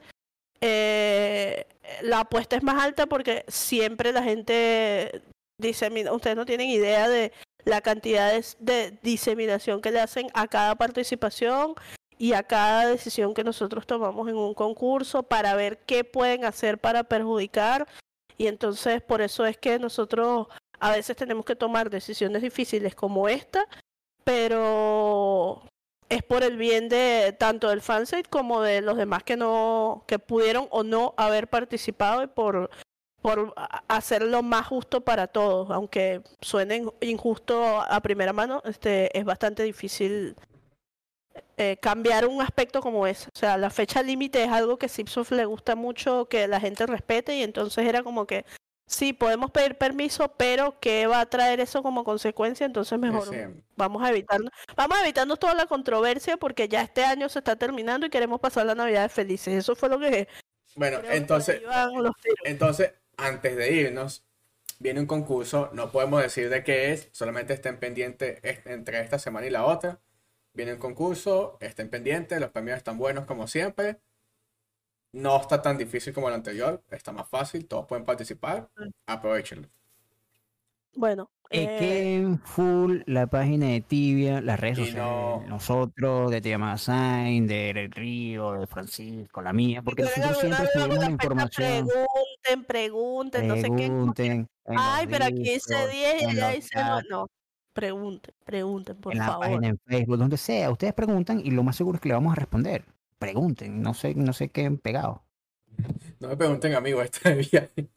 Speaker 1: eh, la apuesta es más alta porque siempre la gente dice, "Mira, ustedes no tienen idea de la cantidad de, diseminación que le hacen a cada participación y a cada decisión que nosotros tomamos en un concurso para ver qué pueden hacer para perjudicar. Y entonces por eso es que nosotros a veces tenemos que tomar decisiones difíciles como esta, pero es por el bien de tanto del fansite como de los demás que no que pudieron o no haber participado y por por hacerlo más justo para todos, aunque suene injusto a primera mano, este es bastante difícil eh, cambiar un aspecto como ese. O sea, la fecha límite es algo que Simpsons le gusta mucho que la gente respete y entonces era como que sí, podemos pedir permiso, pero ¿qué va a traer eso como consecuencia? Entonces mejor vamos a evitarnos, vamos a evitarnos toda la controversia porque ya este año se está terminando y queremos pasar la Navidad felices. Eso fue lo que...
Speaker 2: Bueno, entonces, entonces, antes de irnos, viene un concurso, no podemos decir de qué es, solamente estén pendientes entre esta semana y la otra. Viene un concurso, estén pendientes, los premios están buenos como siempre. No está tan difícil como el anterior, está más fácil, todos pueden participar, aprovechenlo.
Speaker 1: Bueno,
Speaker 3: eh... full la página de Tibia, las redes sociales, nosotros, de Tibia Mazain, de Río, de Francisco, la mía, porque nosotros siempre la información.
Speaker 1: Pregunten, pregunten, no sé qué. Ay, pero aquí dice 10 y allá dice no. no. Pregunten, pregunten, por
Speaker 3: en
Speaker 1: favor.
Speaker 3: En la página en Facebook, donde sea, ustedes preguntan y lo más seguro es que le vamos a responder pregunten, no sé, no sé qué han pegado.
Speaker 2: No me pregunten, amigo, *laughs* este viaje.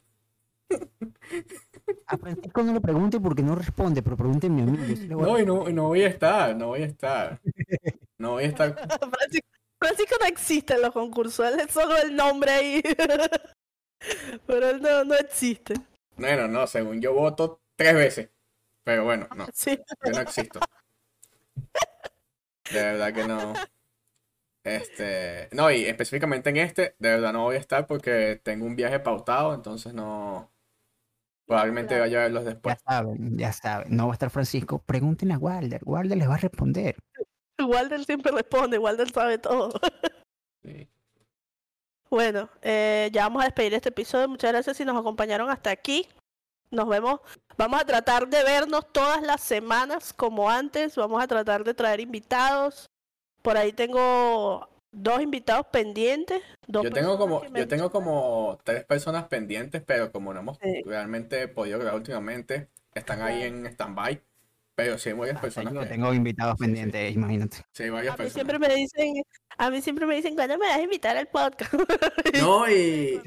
Speaker 3: A Francisco no le pregunte porque no responde, pero pregúntenme a mí.
Speaker 2: No, y no, no voy a estar, no voy a estar. No voy a estar. *laughs*
Speaker 1: Francisco, no existe en los concursos, él es solo el nombre ahí. *laughs* Pero él no, no existe.
Speaker 2: Bueno, no, según yo voto tres veces. Pero bueno, no. *laughs*
Speaker 1: Sí.
Speaker 2: Yo no existo. De verdad que no. Este, no, y específicamente en este, de verdad no voy a estar porque tengo un viaje pautado, entonces no. Probablemente vaya a verlos después.
Speaker 3: Ya saben, ya saben. No va a estar Francisco. Pregúntenle a Walder. Walder les va a responder. *laughs*
Speaker 1: Walder siempre responde. Walder sabe todo. Sí. Bueno, eh, ya vamos a despedir este episodio. Muchas gracias si nos acompañaron hasta aquí. Nos vemos. Vamos a tratar de vernos todas las semanas como antes. Vamos a tratar de traer invitados. Por ahí tengo dos invitados pendientes.
Speaker 2: yo tengo como, yo tengo como tres personas pendientes, pero como no hemos realmente podido grabar últimamente, están ahí en stand-by. Pero sí hay varias ah, personas.
Speaker 3: Yo tengo invitados pendientes, imagínate.
Speaker 2: Sí, varias
Speaker 1: a
Speaker 2: personas.
Speaker 1: Mí siempre me dicen, a mí siempre me dicen, ¿cuándo me vas a invitar al podcast? *laughs*
Speaker 2: No, y.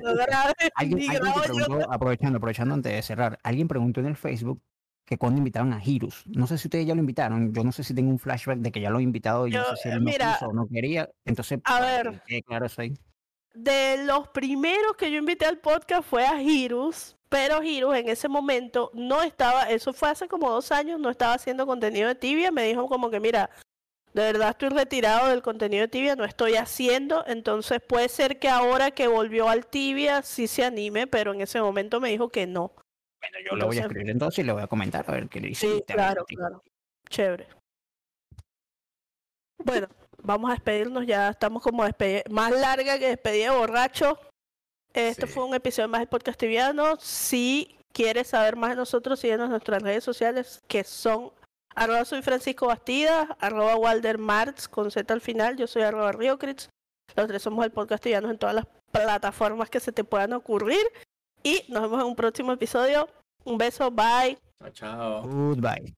Speaker 3: ¿Alguien, preguntó, aprovechando, aprovechando antes de cerrar, alguien preguntó en el Facebook que cuando invitaron a Hirus. No sé si ustedes ya lo invitaron. Yo no sé si tengo un flashback de que ya lo he invitado y no sé si él no quiso o no quería. Entonces,
Speaker 1: a ver,
Speaker 3: claro, soy.
Speaker 1: De los primeros que yo invité al podcast fue a Hirus, pero Hirus en ese momento no estaba, eso fue hace como dos años, no estaba haciendo contenido de tibia. Me dijo como que, mira, de verdad estoy retirado del contenido de tibia, no estoy haciendo. Entonces puede ser que ahora que volvió al tibia sí se anime, pero en ese momento me dijo que no.
Speaker 3: Bueno, yo lo voy a escribir entonces y le voy a comentar a ver qué le dice.
Speaker 1: Sí, claro, claro. Chévere. Bueno, vamos a despedirnos. Ya estamos como más larga que despedida borracho. Este fue un episodio más del podcast tibiano. Si quieres saber más de nosotros, síguenos en nuestras redes sociales que son arroba soy Francisco Bastida, arroba Walder Martz con Z al final, yo soy arroba Riocritz. Los tres somos el podcast tibiano en todas las plataformas que se te puedan ocurrir. Y nos vemos en un próximo episodio. Un beso, bye.
Speaker 2: Chao, chao.
Speaker 3: Goodbye.